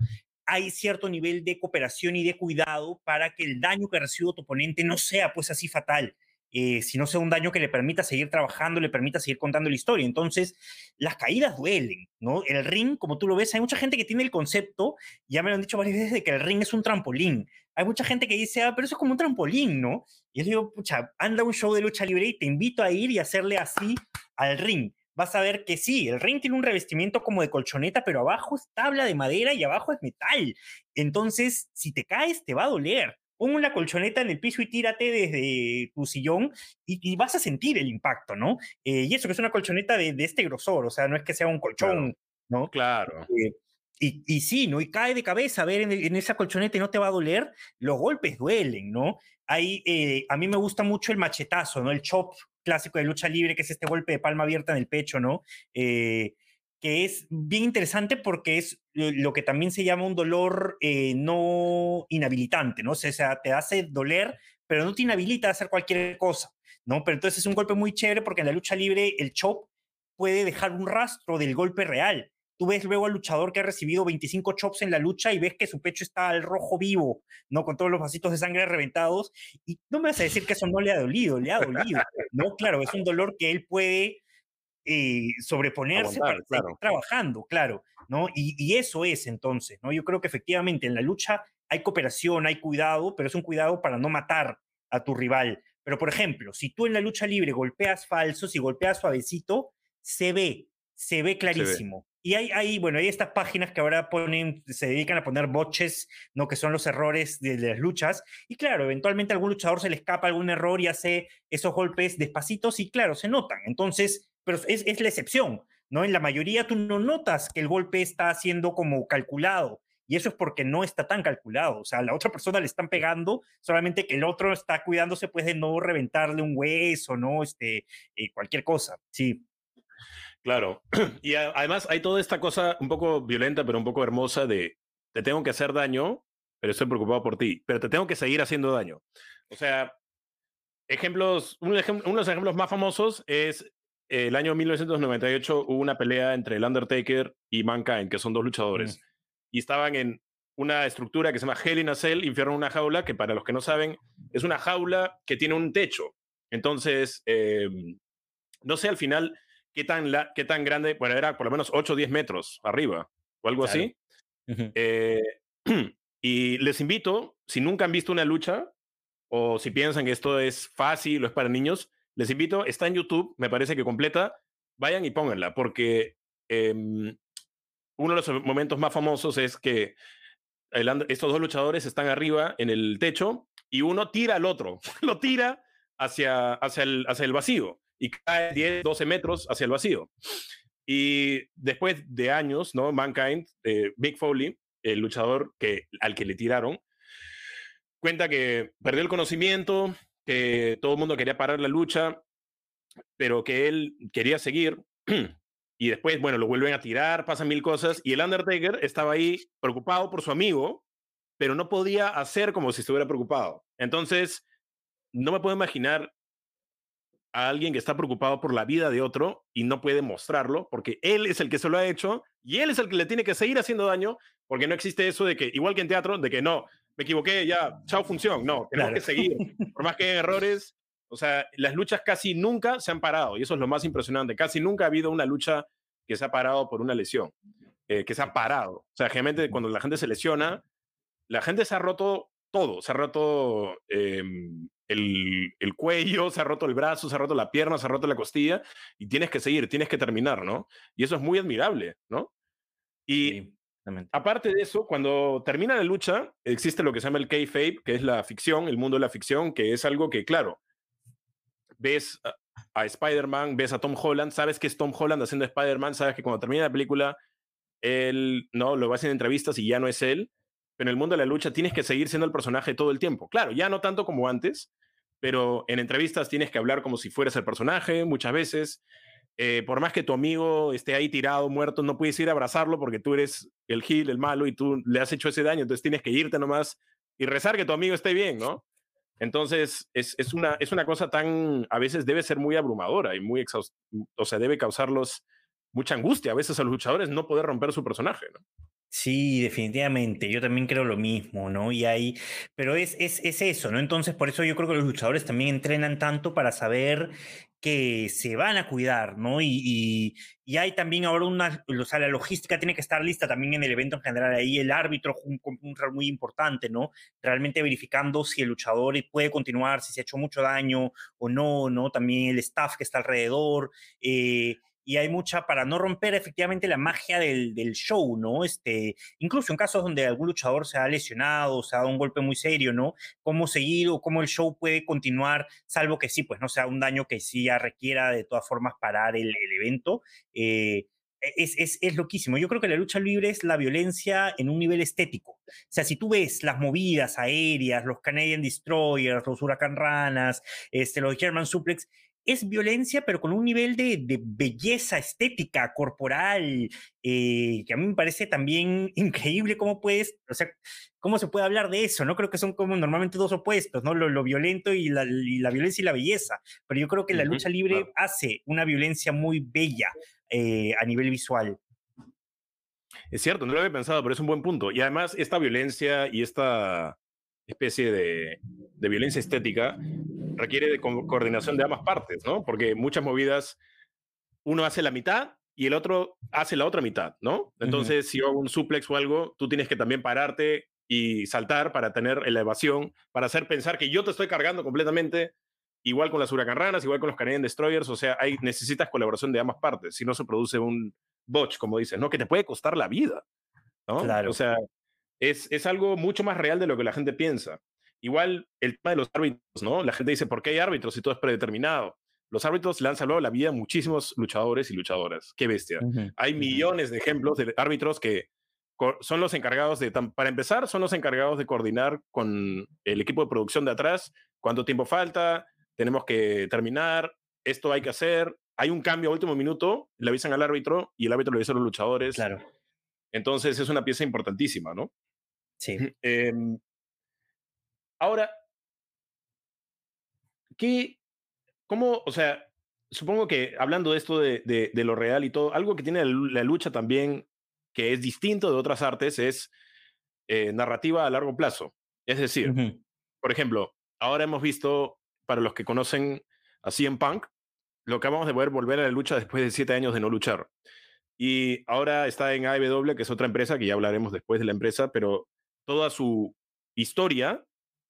hay cierto nivel de cooperación y de cuidado para que el daño que reciba tu oponente no sea pues así fatal, eh, sino sea un daño que le permita seguir trabajando, le permita seguir contando la historia. Entonces, las caídas duelen, ¿no? El ring, como tú lo ves, hay mucha gente que tiene el concepto, ya me lo han dicho varias veces, de que el ring es un trampolín. Hay mucha gente que dice, ah, pero eso es como un trampolín, ¿no? Y yo digo, pucha, anda un show de lucha libre y te invito a ir y hacerle así al ring. Vas a ver que sí, el ring tiene un revestimiento como de colchoneta, pero abajo es tabla de madera y abajo es metal. Entonces, si te caes, te va a doler. Pon una colchoneta en el piso y tírate desde tu sillón y, y vas a sentir el impacto, ¿no? Eh, y eso que es una colchoneta de, de este grosor, o sea, no es que sea un colchón, ¿no? Claro. Eh, y, y sí, ¿no? Y cae de cabeza, a ver, en, esa colchoneta y no te va a doler, los golpes duelen, ¿no? Ahí, eh, a mí me gusta mucho el machetazo, ¿no? El chop clásico de lucha libre, que es este golpe de palma abierta en el pecho, ¿no? Eh, que es bien interesante porque es lo que también se llama un dolor eh, no inhabilitante, ¿no? O sea, te hace doler, pero no te inhabilita a hacer cualquier cosa, ¿no? Pero entonces es un golpe muy chévere porque en la lucha libre el chop puede dejar un rastro del golpe real. Tú ves luego al luchador que ha recibido 25 chops en la lucha y ves que su pecho está al rojo vivo, ¿no? Con todos los vasitos de sangre reventados. Y no me vas a decir que eso no le ha dolido, le ha dolido, ¿no? Claro, es un dolor que él puede eh, sobreponerse Aguantar, para claro. trabajando, claro, ¿no? Y, y eso es entonces, ¿no? Yo creo que efectivamente en la lucha hay cooperación, hay cuidado, pero es un cuidado para no matar a tu rival. Pero, por ejemplo, si tú en la lucha libre golpeas falsos y golpeas suavecito, se ve, se ve clarísimo. Y hay, hay, bueno, hay estas páginas que ahora ponen, se dedican a poner boches, ¿no? Que son los errores de, de las luchas. Y claro, eventualmente a algún luchador se le escapa algún error y hace esos golpes despacitos y claro, se notan. Entonces, pero es, es la excepción, ¿no? En la mayoría tú no notas que el golpe está siendo como calculado. Y eso es porque no está tan calculado. O sea, a la otra persona le están pegando, solamente que el otro está cuidándose pues de no reventarle un hueso, ¿no? Este, eh, cualquier cosa. Sí. Claro. Y además hay toda esta cosa un poco violenta, pero un poco hermosa de te tengo que hacer daño, pero estoy preocupado por ti, pero te tengo que seguir haciendo daño. O sea, ejemplos, un ejem- uno de los ejemplos más famosos es el año 1998 hubo una pelea entre el Undertaker y Mankind, que son dos luchadores, y estaban en una estructura que se llama Hell in a Cell, infierno en una jaula, que para los que no saben, es una jaula que tiene un techo. Entonces, eh, no sé al final qué tan, la- qué tan grande, bueno, era por lo menos 8 o 10 metros arriba o algo Claro. así. Eh, y les invito, si nunca han visto una lucha o si piensan que esto es fácil o es para niños, les invito, está en YouTube, me parece que completa, vayan y pónganla, porque em, uno de los momentos más famosos es que el estos dos luchadores están arriba en el techo y uno tira al otro, lo tira hacia, hacia, el, hacia el vacío y cae 10, 12 metros hacia el vacío. Y después de años, ¿no? Mankind, eh, Big Foley, el luchador que, al que le tiraron, cuenta que perdió el conocimiento, que todo el mundo quería parar la lucha, pero que él quería seguir. Y después, bueno, lo vuelven a tirar, pasan mil cosas. Y el Undertaker estaba ahí preocupado por su amigo, pero no podía hacer como si estuviera preocupado. Entonces, no me puedo imaginar a alguien que está preocupado por la vida de otro y no puede mostrarlo porque él es el que se lo ha hecho y él es el que le tiene que seguir haciendo daño porque no existe eso de que, igual que en teatro, de que no, me equivoqué, ya, chao función. No, tenemos que seguir. Por más que haya errores, o sea, las luchas casi nunca se han parado y eso es lo más impresionante. Casi nunca ha habido una lucha que se ha parado por una lesión, eh, que se ha parado. O sea, generalmente cuando la gente se lesiona, la gente se ha roto todo, se ha roto em, el, el, cuello, se ha roto el brazo, se ha roto la pierna, se ha roto la costilla y tienes que seguir, tienes que terminar, ¿no? Y eso es muy admirable, ¿no? Y aparte de eso, cuando termina la lucha, existe lo que se llama el kayfabe, que es la ficción, el mundo de la ficción, que es algo que, claro, ves a, a Spider-Man, ves a Tom Holland, sabes que es Tom Holland haciendo Spider-Man, sabes que cuando termina la película, él, no, lo va haciendo entrevistas y ya no es él, pero en el mundo de la lucha tienes que seguir siendo el personaje todo el tiempo. Claro, ya no tanto como antes, pero en entrevistas tienes que hablar como si fueras el personaje muchas veces. Eh, por más que tu amigo esté ahí tirado, muerto, no puedes ir a abrazarlo porque tú eres el gil, el malo, y tú le has hecho ese daño, entonces tienes que irte nomás y rezar que tu amigo esté bien, ¿no? Entonces, es, es una, es una cosa tan, a veces debe ser muy abrumadora y muy exhaustiva, o sea, debe causarlos mucha angustia a veces a los luchadores no poder romper su personaje, ¿no? Sí, definitivamente. Yo también creo lo mismo, ¿no? Y hay, pero es, es, es, eso, ¿no? Entonces, por eso yo creo que los luchadores también entrenan tanto para saber que se van a cuidar, ¿no? Y, y, hay también ahora una, o sea, la logística tiene que estar lista también en el evento en general. Ahí el árbitro un, un rol muy importante, ¿no? Realmente verificando si el luchador puede continuar, si se ha hecho mucho daño o no, ¿no? También el staff que está alrededor. Eh, y hay mucha para no romper efectivamente la magia del, del, show, ¿no? Este, incluso en casos donde algún luchador se ha lesionado, se ha dado un golpe muy serio, ¿no? Cómo seguir o cómo el show puede continuar, salvo que sí, pues no sea un daño que sí ya requiera de todas formas parar el, el evento. Eh, es, es, es, loquísimo. Yo creo que la lucha libre es la violencia en un nivel estético. O sea, si tú ves las movidas aéreas, los Canadian Destroyers, los Huracán Ranas, este, los German Suplex, es violencia, pero con un nivel de, de belleza estética, corporal, eh, que a mí me parece también increíble cómo puedes, o sea, cómo se puede hablar de eso, ¿no? Creo que son como normalmente dos opuestos, ¿no? Lo, lo violento y la, y la, violencia y la belleza, pero yo creo que la lucha libre claro. hace una violencia muy bella eh, a nivel visual. Es cierto, no lo había pensado, pero es un buen punto. Y además, esta violencia y esta especie de, de violencia estética requiere de co coordinación de ambas partes, ¿no? Porque muchas movidas, uno hace la mitad y el otro hace la otra mitad, ¿no? Entonces, uh -huh. si hago un suplex o algo, tú tienes que también pararte y saltar para tener elevación, para hacer pensar que yo te estoy cargando completamente, igual con las huracanranas, igual con los Canadian Destroyers, o sea, hay, necesitas colaboración de ambas partes, si no se produce un botch, como dices, ¿no? Que te puede costar la vida, ¿no? Claro. O sea, es, es algo mucho más real de lo que la gente piensa. Igual el tema de los árbitros, ¿no? La gente dice, ¿por qué hay árbitros si todo es predeterminado? Los árbitros le han salvado la vida a muchísimos luchadores y luchadoras. Qué bestia. Uh -huh. Hay millones de ejemplos de árbitros que son los encargados de, para empezar, son los encargados de coordinar con el equipo de producción de atrás cuánto tiempo falta, tenemos que terminar, esto hay que hacer, hay un cambio a último minuto, le avisan al árbitro y el árbitro le avisa a los luchadores. Claro. Entonces es una pieza importantísima, ¿no? Sí. Eh, ahora, ¿qué, cómo, o sea, supongo que hablando de esto de, de, de lo real y todo, algo que tiene la lucha también que es distinto de otras artes es eh, narrativa a largo plazo. Es decir, uh -huh. por ejemplo, ahora hemos visto, para los que conocen a CM Punk, lo que acabamos de poder volver a la lucha después de siete años de no luchar. Y ahora está en AEW, que es otra empresa, que ya hablaremos después de la empresa, pero toda su historia,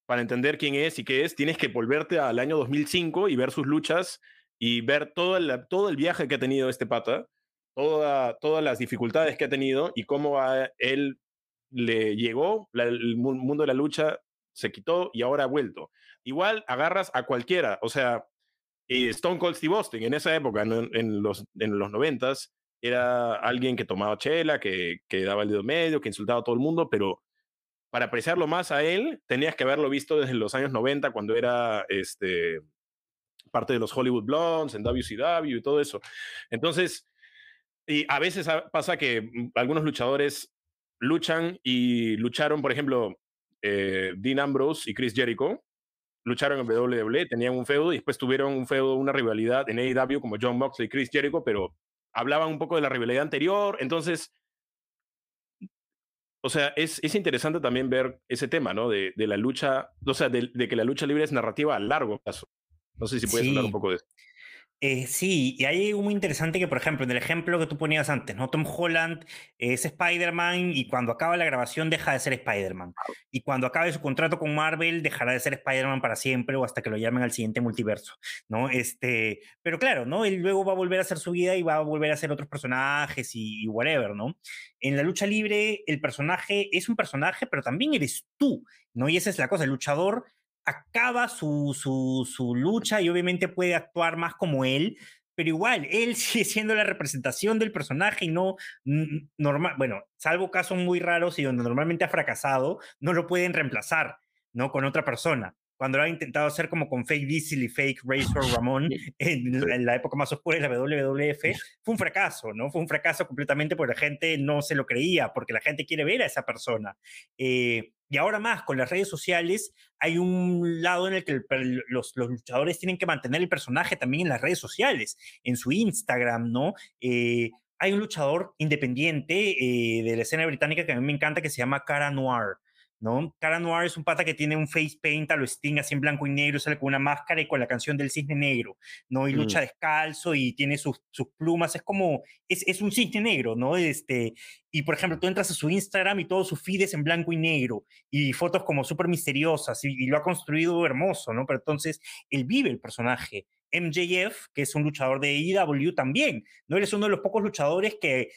para entender quién es y qué es, tienes que volverte al año 2005 y ver sus luchas y ver todo el, todo el viaje que ha tenido este pata toda, todas las dificultades que ha tenido y cómo a él le llegó, la, el mundo de la lucha se quitó y ahora ha vuelto. Igual agarras a cualquiera, o sea, Stone Cold Steve Austin en esa época, en, los, en los noventas, era alguien que tomaba chela, que, que daba el dedo medio, que insultaba a todo el mundo, pero para apreciarlo más a él, tenías que haberlo visto desde los años 90, cuando era este, parte de los Hollywood Blondes, en WCW y todo eso. Entonces, y a veces pasa que mm, algunos luchadores luchan y lucharon, por ejemplo, eh, Dean Ambrose y Chris Jericho, lucharon en WWE, tenían un feudo y después tuvieron un feudo, una rivalidad en AEW como John Moxley y Chris Jericho, pero hablaban un poco de la rivalidad anterior, entonces, o sea, es, es interesante también ver ese tema, ¿no? De, de la lucha, o sea, de, de, que la lucha libre es narrativa a largo plazo. No sé si puedes sí. hablar un poco de eso. Eh, sí, y hay algo muy interesante que, por ejemplo, en el ejemplo que tú ponías antes, ¿no? Tom Holland es Spider-Man y cuando acaba la grabación deja de ser Spider-Man. Y cuando acabe su contrato con Marvel dejará de ser Spider-Man para siempre o hasta que lo llamen al siguiente multiverso, ¿no? Este, pero claro, ¿no? Él luego va a volver a hacer su vida y va a volver a hacer otros personajes y, y whatever, ¿no? En la lucha libre el personaje es un personaje, pero también eres tú, ¿no? Y esa es la cosa, el luchador acaba su, su, su, lucha y obviamente puede actuar más como él, pero igual, él sigue siendo la representación del personaje y no normal, bueno, salvo casos muy raros y donde normalmente ha fracasado, no lo pueden reemplazar, ¿no? Con otra persona. Cuando lo ha intentado hacer como con Fake Diesel y Fake Razor Ramón en, en, la época más oscura de la WWF, fue un fracaso, ¿no? Fue un fracaso completamente porque la gente no se lo creía, porque la gente quiere ver a esa persona. Eh, y ahora más, con las redes sociales, hay un lado en el que los, luchadores tienen que mantener el personaje también en las redes sociales, en su Instagram, ¿no? Eh, hay un luchador independiente eh, de la escena británica que a mí me encanta que se llama Cara Noir. ¿No? Cara Noir es un pata que tiene un face paint a lo Sting así en blanco y negro, sale con una máscara y con la canción del cisne negro, ¿no? Y lucha mm. descalzo y tiene sus, sus plumas, es como, es, es, un cisne negro, ¿no? Este, y por ejemplo, tú entras a su Instagram y todo su feed es en blanco y negro y fotos como súper misteriosas y, y, lo ha construido hermoso, ¿no? Pero entonces él vive el personaje. MJF, que es un luchador de IW también, ¿no? Él es uno de los pocos luchadores que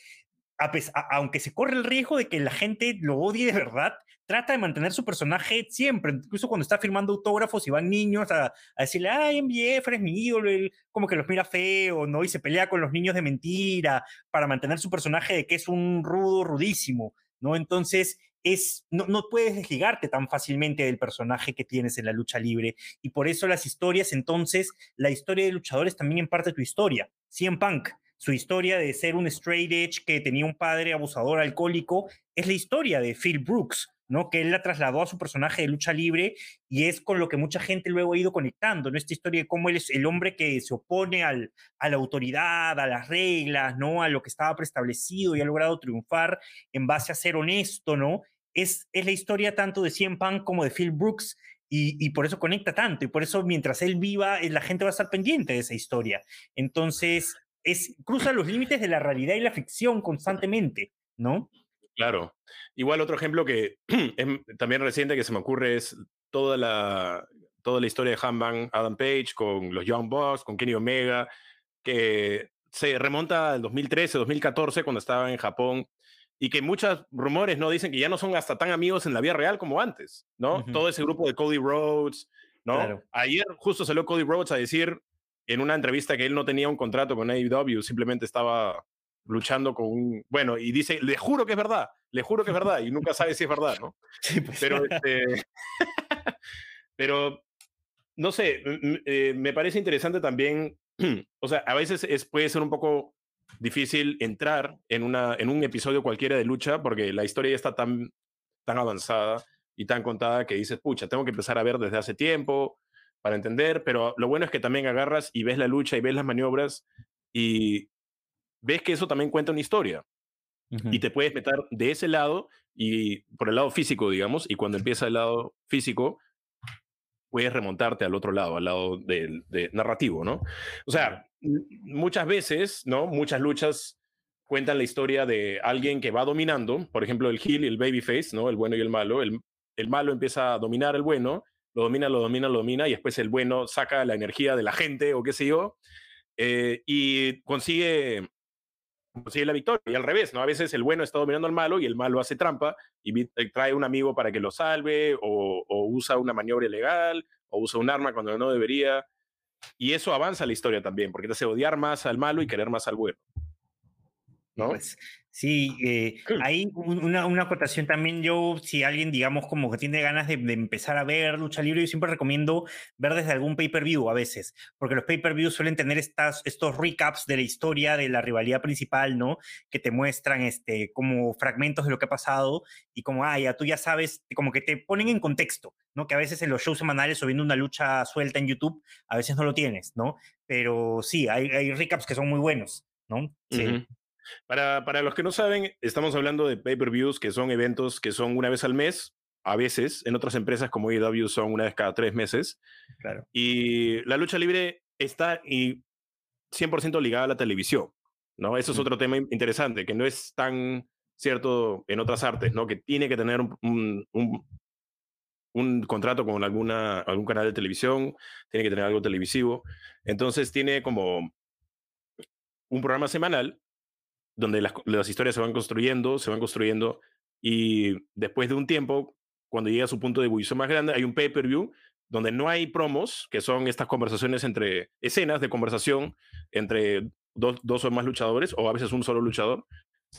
a a, aunque se corre el riesgo de que la gente lo odie de verdad, trata de mantener su personaje siempre, incluso cuando está firmando autógrafos y van niños a, decirle, ay, MJF eres mi ídolo, él como que los mira feo, ¿no? Y se pelea con los niños de mentira para mantener su personaje de que es un rudo, rudísimo, ¿no? Entonces, es, no, no puedes desligarte tan fácilmente del personaje que tienes en la lucha libre. Y por eso las historias, entonces, la historia de luchadores también en parte tu historia. CM Punk, su historia de ser un straight edge que tenía un padre abusador alcohólico, es la historia de Phil Brooks, ¿no? Que él la trasladó a su personaje de lucha libre y es con lo que mucha gente luego ha ido conectando, ¿no? Esta historia de cómo él es el hombre que se opone al, a la autoridad, a las reglas, ¿no? A lo que estaba preestablecido y ha logrado triunfar en base a ser honesto, ¿no? Es, es la historia tanto de Cien Punk como de Phil Brooks y, y, por eso conecta tanto y por eso mientras él viva, eh, la gente va a estar pendiente de esa historia. Entonces, es, cruza los límites de la realidad y la ficción constantemente, ¿no? Claro. Igual otro ejemplo que es también reciente que se me ocurre es toda la, toda la historia de Hanban Adam Page con los Young Bucks, con Kenny Omega, que se remonta al 2013, 2014, cuando estaba en Japón, y que muchos rumores no dicen que ya no son hasta tan amigos en la vida real como antes, ¿no? Uh -huh. Todo ese grupo de Cody Rhodes, ¿no? Claro. Ayer justo salió Cody Rhodes a decir en una entrevista que él no tenía un contrato con AEW, simplemente estaba luchando con un, bueno, y dice, le juro que es verdad, le juro que es verdad, y nunca sabe si es verdad, ¿no? Sí, pues. Pero, este, pero, no sé, eh, me parece interesante también, o sea, a veces es, puede ser un poco difícil entrar en, una, en un episodio cualquiera de lucha, porque la historia ya está tan, tan avanzada y tan contada que dices, pucha, tengo que empezar a ver desde hace tiempo para entender, pero lo bueno es que también agarras y ves la lucha y ves las maniobras y ves que eso también cuenta una historia. Uh -huh. Y te puedes meter de ese lado y por el lado físico, digamos, y cuando empieza el lado físico, puedes remontarte al otro lado, al lado del de narrativo, ¿no? O sea, muchas veces, ¿no? Muchas luchas cuentan la historia de alguien que va dominando, por ejemplo, el heel y el babyface, ¿no? El bueno y el malo. El, el malo empieza a dominar al bueno, lo domina, lo domina, lo domina, y después el bueno saca la energía de la gente o qué sé yo, eh, y consigue consigue la victoria. Y al revés, ¿no? A veces el bueno está dominando al malo y el malo hace trampa y eh, trae un amigo para que lo salve o, o, usa una maniobra ilegal o usa un arma cuando no debería. Y eso avanza la historia también, porque te hace odiar más al malo y querer más al bueno. ¿No? Pues, Sí, eh, hay una, una acotación también. Yo, si alguien, digamos, como que tiene ganas de, empezar a ver lucha libre, yo siempre recomiendo ver desde algún pay-per-view a veces, porque los pay-per-views suelen tener estas, estos recaps de la historia de la rivalidad principal, ¿no? Que te muestran este, como fragmentos de lo que ha pasado y como, ah, ya tú ya sabes, como que te ponen en contexto, ¿no? Que a veces en los shows semanales o viendo una lucha suelta en YouTube, a veces no lo tienes, ¿no? Pero sí, hay, hay recaps que son muy buenos, ¿no? Sí. Para, para los que no saben, estamos hablando de pay-per-views, que son eventos que son una vez al mes, a veces, en otras empresas como EW son una vez cada tres meses. Claro. Y la lucha libre está y 100% ligada a la televisión, ¿no? Eso es otro tema interesante, que no es tan cierto en otras artes, ¿no? Que tiene que tener un, un, un contrato con alguna, algún canal de televisión, tiene que tener algo televisivo. Entonces tiene como un programa semanal donde las, historias se van construyendo, se van construyendo, y después de un tiempo, cuando llega a su punto de ebullición más grande, hay un pay-per-view donde no hay promos, que son estas conversaciones entre escenas de conversación entre dos, dos o más luchadores, o a veces un solo luchador,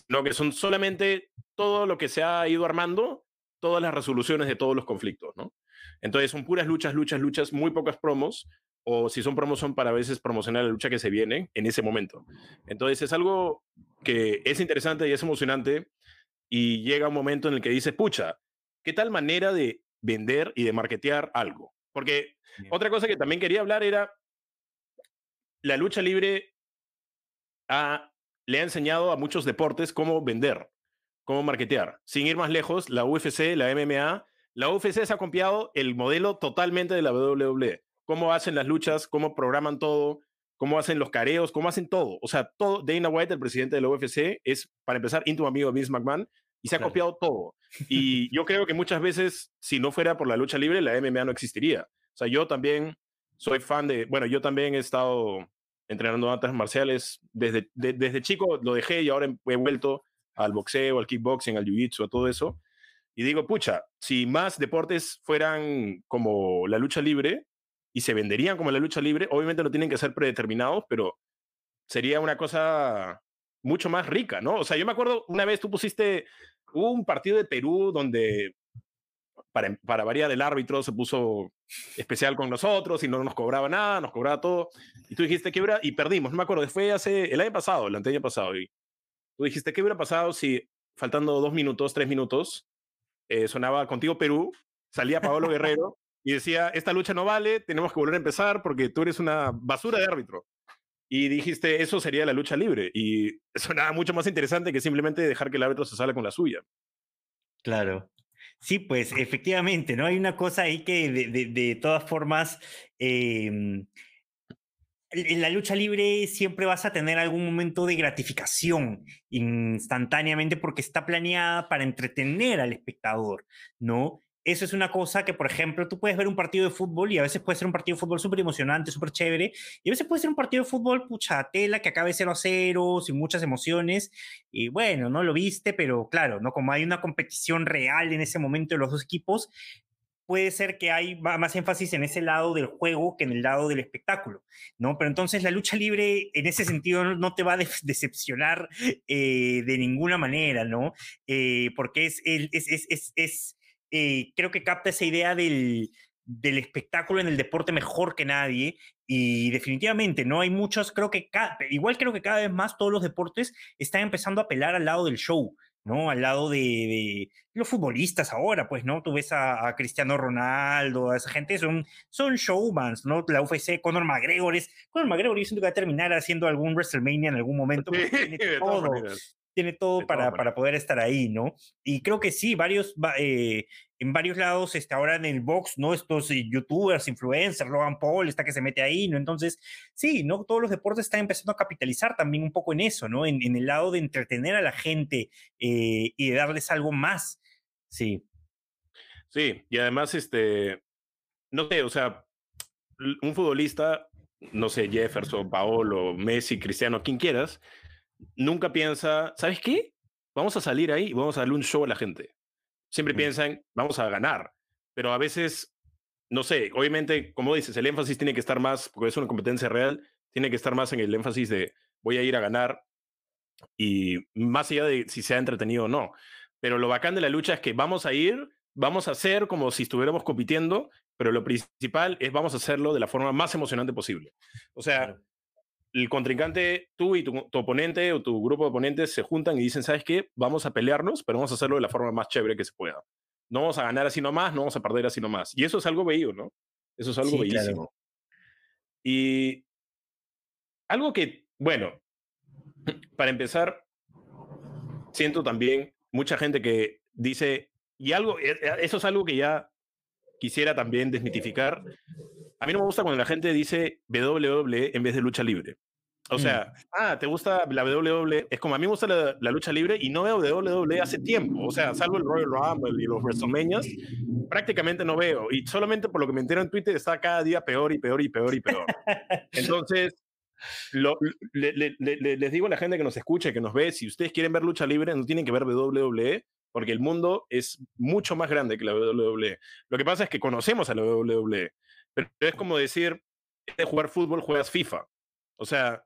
no que son solamente todo lo que se ha ido armando, todas las resoluciones de todos los conflictos, ¿no? Entonces son puras luchas, luchas, luchas, muy pocas promos, o si son promos son para a veces promocionar la lucha que se viene en ese momento. Entonces es algo que es interesante y es emocionante y llega un momento en el que dices, pucha, ¿qué tal manera de vender y de marketear algo? Porque otra cosa que también quería hablar era, la lucha libre le ha enseñado a muchos deportes cómo vender, cómo marketear. Sin ir más lejos, la UFC, la MMA, la UFC se ha copiado el modelo totalmente de la WWE cómo hacen las luchas, cómo programan todo, cómo hacen los careos, cómo hacen todo. O sea, todo, Dana White, el presidente de la UFC, es, para empezar, íntimo amigo de Vince McMahon y se ha copiado todo. Y yo creo que muchas veces, si no fuera por la lucha libre, la MMA no existiría. O sea, yo también soy fan de, bueno, yo también he estado entrenando artes marciales desde, desde chico, lo dejé y ahora he vuelto al boxeo, al kickboxing, al jiu-jitsu, a todo eso. Y digo, pucha, si más deportes fueran como la lucha libre, y se venderían como la lucha libre. Obviamente no tienen que ser predeterminados, pero sería una cosa mucho más rica, ¿no? O sea, yo me acuerdo una vez tú pusiste un partido de Perú donde para, para variar el árbitro se puso especial con nosotros y no nos cobraba nada, nos cobraba todo. Y tú dijiste que y perdimos, no me acuerdo, fue hace el año pasado, el año pasado. Y tú dijiste qué hubiera pasado si faltando dos minutos, tres minutos, eh, sonaba contigo Perú, salía Pablo Guerrero y decía, esta lucha no vale, tenemos que volver a empezar porque tú eres una basura de árbitro. Y dijiste, eso sería la lucha libre. Y sonaba mucho más interesante que simplemente dejar que el árbitro se salga con la suya. Claro. Sí, pues efectivamente, ¿no? Hay una cosa ahí que de, todas formas, em, en la lucha libre siempre vas a tener algún momento de gratificación instantáneamente porque está planeada para entretener al espectador, ¿no? Eso es una cosa que, por ejemplo, tú puedes ver un partido de fútbol y a veces puede ser un partido de fútbol súper emocionante, súper chévere, y a veces puede ser un partido de fútbol, pucha, tela, que acabe 0 a 0, sin muchas emociones, y bueno, no lo viste, pero claro, ¿no? Como hay una competición real en ese momento de los dos equipos, puede ser que hay más énfasis en ese lado del juego que en el lado del espectáculo, ¿no? Pero entonces la lucha libre en ese sentido no te va a decepcionar eh, de ninguna manera, ¿no? Eh, porque es, eh, creo que capta esa idea del, del espectáculo en el deporte mejor que nadie y definitivamente no hay muchos, creo que igual creo que cada vez más todos los deportes están empezando a apelar al lado del show, ¿no? Al lado de, los futbolistas ahora, pues, ¿no? Tú ves a, Cristiano Ronaldo, a esa gente, son, son showmans, ¿no? La UFC, Conor McGregor es, Conor McGregor yo siento que va a terminar haciendo algún WrestleMania en algún momento, tiene todo, tiene todo para, para, poder estar ahí, ¿no? Y creo que sí, varios, eh, en varios lados, este, ahora en el box, ¿no? Estos eh, youtubers, influencers, Logan Paul está que se mete ahí, ¿no? Entonces, sí, ¿no? Todos los deportes están empezando a capitalizar también un poco en eso, ¿no? En, el lado de entretener a la gente eh, y de darles algo más, sí. Sí, y además, este, no sé, o sea, un futbolista, no sé, Jefferson, Paolo, Messi, Cristiano, quien quieras, nunca piensa, ¿sabes qué? Vamos a salir ahí y vamos a darle un show a la gente. Siempre piensan, vamos a ganar, pero a veces, no sé, obviamente, como dices, el énfasis tiene que estar más, porque es una competencia real, tiene que estar más en el énfasis de voy a ir a ganar y más allá de si sea entretenido o no. Pero lo bacán de la lucha es que vamos a ir, vamos a hacer como si estuviéramos compitiendo, pero lo principal es vamos a hacerlo de la forma más emocionante posible. O sea, el contrincante, tú y tu, oponente o tu grupo de oponentes se juntan y dicen, ¿sabes qué? Vamos a pelearnos, pero vamos a hacerlo de la forma más chévere que se pueda. No vamos a ganar así nomás, no vamos a perder así nomás. Y eso es algo bello, ¿no? Eso es algo bellísimo. Y algo que, bueno, para empezar, siento también mucha gente que dice, y algo, e, e, eso es algo que ya quisiera también desmitificar. A mí no me gusta cuando la gente dice WWE en vez de lucha libre. O mm. sea, ah, ¿te gusta la WWE? Es como a mí me gusta la, lucha libre y no veo WWE hace tiempo. O sea, salvo el Royal Rumble y los WrestleMania, prácticamente no veo. Y solamente por lo que me entero en Twitter está cada día peor y peor y peor y peor. Entonces, les digo a la gente que nos escucha, que nos ve, si ustedes quieren ver lucha libre, no tienen que ver WWE, porque el mundo es mucho más grande que la WWE. Lo que pasa es que conocemos a la WWE, pero es como decir, de jugar fútbol juegas FIFA. O sea,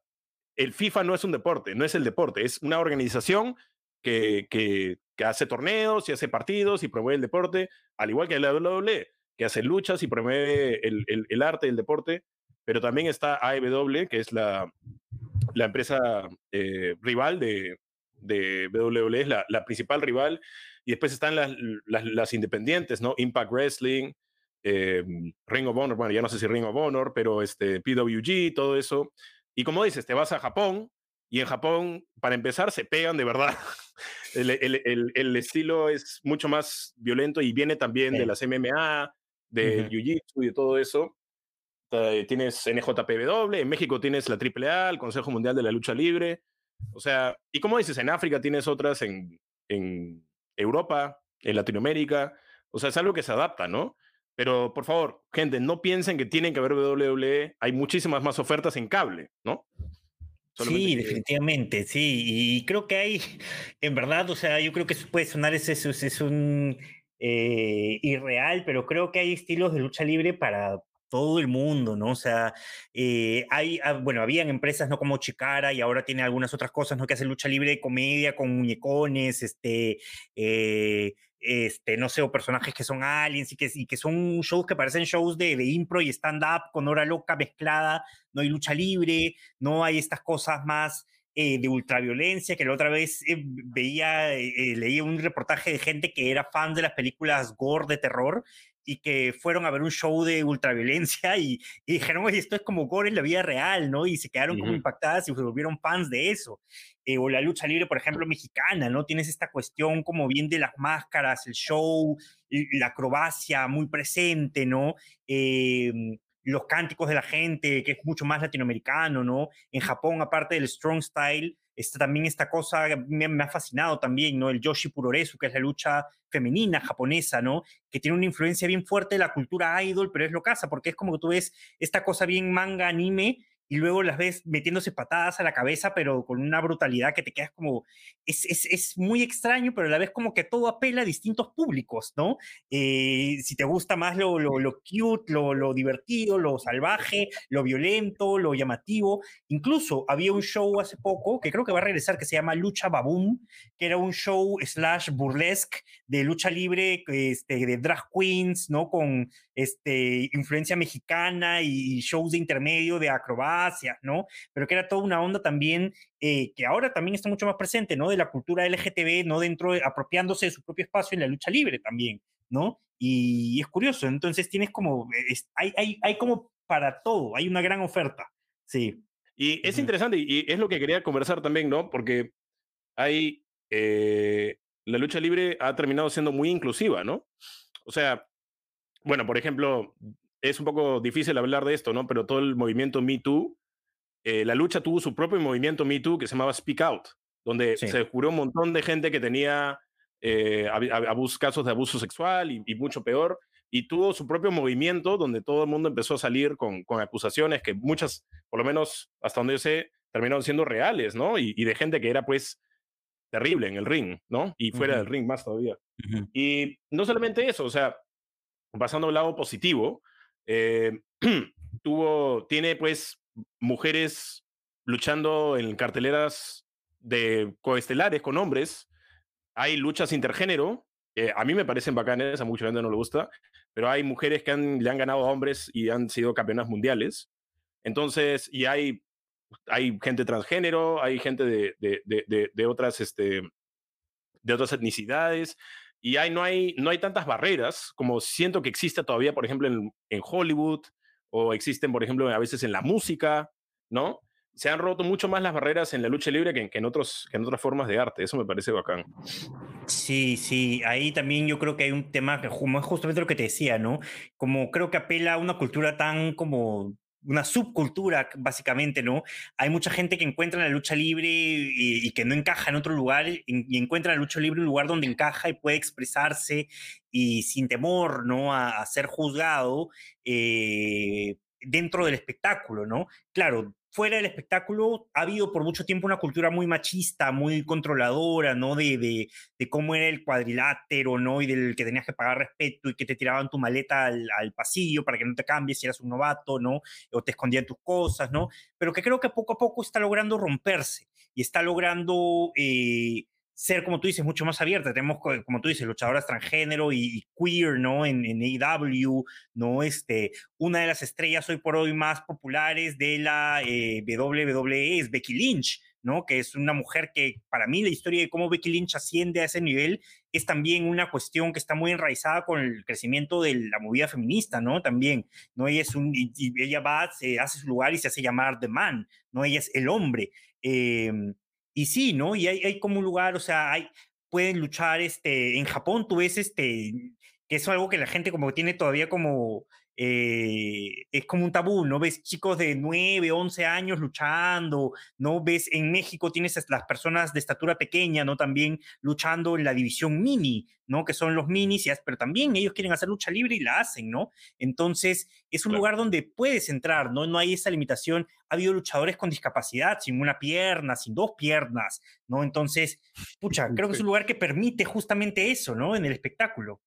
el FIFA no es un deporte, no es el deporte, es una organización que, que, hace torneos y hace partidos y promueve el deporte, al igual que la WWE, que hace luchas y promueve el, el, arte del deporte, pero también está AEW, que es la, la empresa eh, rival de, de WWE, es la, la, principal rival, y después están las, las, independientes, ¿no? Impact Wrestling, eh, Ring of Honor, bueno, ya no sé si Ring of Honor, pero este, PWG, todo eso. Y como dices, te vas a Japón y en Japón, para empezar, se pegan de verdad. El, el, el, estilo es mucho más violento y viene también de las MMA, de Jiu-Jitsu y de todo eso. tienes NJPW, en México tienes la AAA, el Consejo Mundial de la Lucha Libre. O sea, y como dices, en África tienes otras, en, en Europa, en Latinoamérica. O sea, es algo que se adapta, ¿no? Pero por favor, gente, no piensen que tienen que ver WWE. Hay muchísimas más ofertas en cable, ¿no? sí, definitivamente, sí. Y creo que hay, en verdad, o sea, yo creo que eso puede sonar, es, es, es un eh, irreal, pero creo que hay estilos de lucha libre para todo el mundo, ¿no? O sea, eh, hay, ah, bueno, habían empresas, ¿no? Como Chicara y ahora tiene algunas otras cosas, ¿no? Que hacen lucha libre, comedia con muñecones, este, eh, este, no sé, o personajes que son aliens y que, son shows que parecen shows de, de impro y stand-up con hora loca mezclada, no hay lucha libre, no hay estas cosas más eh, de ultraviolencia, que la otra vez eh, veía, eh, leía un reportaje de gente que era fan de las películas gore de terror y que fueron a ver un show de ultraviolencia y, dijeron, oye, esto es como gore en la vida real, ¿no? Y se quedaron como impactadas y se volvieron fans de eso. Eh, o la lucha libre, por ejemplo, mexicana, ¿no? Tienes esta cuestión como bien de las máscaras, el show, la acrobacia muy presente, ¿no? Los cánticos de la gente, que es mucho más latinoamericano, ¿no? En Japón, aparte del strong style, está también esta cosa me, me, ha fascinado también, ¿no? El Yoshi Puroresu, que es la lucha femenina japonesa, ¿no? Que tiene una influencia bien fuerte de la cultura idol, pero es lo casa, porque es como que tú ves esta cosa bien manga, anime, y luego las ves metiéndose patadas a la cabeza, pero con una brutalidad que te quedas como, es, es, es muy extraño, pero a la vez como que todo apela a distintos públicos, ¿no? Eh, si te gusta más lo, lo, lo cute, lo, lo, divertido, lo salvaje, lo violento, lo llamativo, incluso había un show hace poco, que creo que va a regresar, que se llama Lucha Baboom, que era un show slash burlesque de lucha libre, este, de drag queens, ¿no? Con este, influencia mexicana y shows de intermedio de acrobacias, ¿no? Pero que era toda una onda también eh, que ahora también está mucho más presente, ¿no? De la cultura LGTB, ¿no? Dentro, apropiándose de su propio espacio en la lucha libre también, ¿no? Y, es curioso, entonces tienes como, hay, hay, hay como para todo, hay una gran oferta, sí. Y es interesante y es lo que quería conversar también, ¿no? Porque hay, eh, la lucha libre ha terminado siendo muy inclusiva, ¿no? O sea, bueno, por ejemplo, es un poco difícil hablar de esto, ¿no? Pero todo el movimiento Me Too, eh, la lucha tuvo su propio movimiento Me Too que se llamaba Speak Out, donde se descubrió un montón de gente que tenía eh, casos de abuso sexual y, mucho peor, y tuvo su propio movimiento donde todo el mundo empezó a salir con, acusaciones que muchas, por lo menos hasta donde yo sé, terminaron siendo reales, ¿no? Y, de gente que era pues terrible en el ring, ¿no? Y fuera del ring más todavía. Y no solamente eso, o sea, pasando al lado positivo, eh, tuvo, tiene pues mujeres luchando en carteleras de coestelares con hombres, hay luchas intergénero, a mí me parecen bacanes, a mucha gente no le gusta, pero hay mujeres que le han ganado a hombres y han sido campeonas mundiales. Entonces, y hay, hay gente transgénero, hay gente de, de, de, otras, este, de otras etnicidades, y hay, no, hay, no hay tantas barreras como siento que existe todavía, por ejemplo, en, en Hollywood, o existen, por ejemplo, a veces en la música, ¿no? se han roto mucho más las barreras en la lucha libre que, en, otros, que en otras formas de arte. Eso me parece bacán. Sí, sí, ahí también yo creo que hay un tema que es justamente lo que te decía, ¿no? Como creo que apela a una cultura tan como una subcultura, básicamente, ¿no? Hay mucha gente que encuentra en la lucha libre y, que no encaja en otro lugar y, encuentra en la lucha libre un lugar donde encaja y puede expresarse y sin temor, ¿no? A, ser juzgado eh, dentro del espectáculo, ¿no? Claro, fuera del espectáculo ha habido por mucho tiempo una cultura muy machista, muy controladora, ¿no? De, de, cómo era el cuadrilátero, ¿no? Y del que tenías que pagar respeto y que te tiraban tu maleta al, al, pasillo para que no te cambies si eras un novato, ¿no? O te escondían tus cosas, ¿no? Pero que creo que poco a poco está logrando romperse y está logrando... Eh, ser, como tú dices, mucho más abierta. Tenemos, como tú dices, luchadoras transgénero y, queer, ¿no? En, en AEW, ¿no? Este, una de las estrellas hoy por hoy más populares de la eh, WWE es Becky Lynch, ¿no? Que es una mujer que, para mí, la historia de cómo Becky Lynch asciende a ese nivel es también una cuestión que está muy enraizada con el crecimiento de la movida feminista, ¿no? También, ¿no? Ella es un, y, ella va, se hace su lugar y se hace llamar The Man, ¿no? Ella es el hombre. Eh, y sí, ¿no? Y hay, hay como un lugar, o sea, hay, pueden luchar, este, en Japón tú ves, este, que es algo que la gente como tiene todavía como eh, es como un tabú, ¿no? Ves chicos de 9, 11 años luchando, ¿no? Ves en México tienes las personas de estatura pequeña, ¿no? También luchando en la división mini, ¿no? Que son los minis, pero también ellos quieren hacer lucha libre y la hacen, ¿no? Entonces, es un lugar donde puedes entrar, ¿no? No hay esa limitación. Ha habido luchadores con discapacidad, sin una pierna, sin dos piernas, ¿no? Entonces, pucha, creo que es un lugar que permite justamente eso, ¿no? En el espectáculo.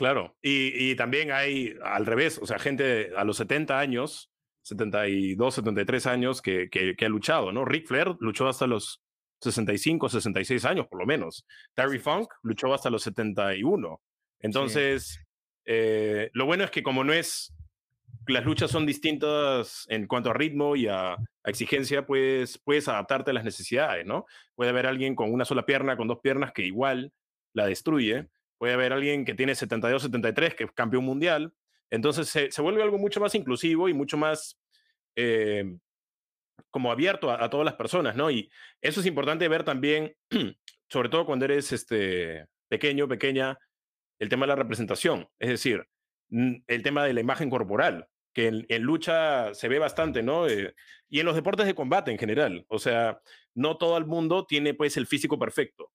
Claro, y, también hay al revés, o sea, gente a los 70 años, 72, 73 años que, que, ha luchado, ¿no? Ric Flair luchó hasta los 65, 66 años, por lo menos. Terry Funk luchó hasta los 71. Entonces, eh, lo bueno es que como no es, las luchas son distintas en cuanto a ritmo y a, a, exigencia, pues puedes adaptarte a las necesidades, ¿no? Puede haber alguien con una sola pierna, con dos piernas, que igual la destruye puede haber alguien que tiene 72, 73, que es campeón mundial. Entonces se, vuelve algo mucho más inclusivo y mucho más eh, como abierto a, todas las personas, ¿no? Y eso es importante ver también, sobre todo cuando eres este, pequeño, pequeña, el tema de la representación, es decir, el tema de la imagen corporal, que en, lucha se ve bastante, ¿no? Eh, y en los deportes de combate en general, o sea, no todo el mundo tiene pues el físico perfecto,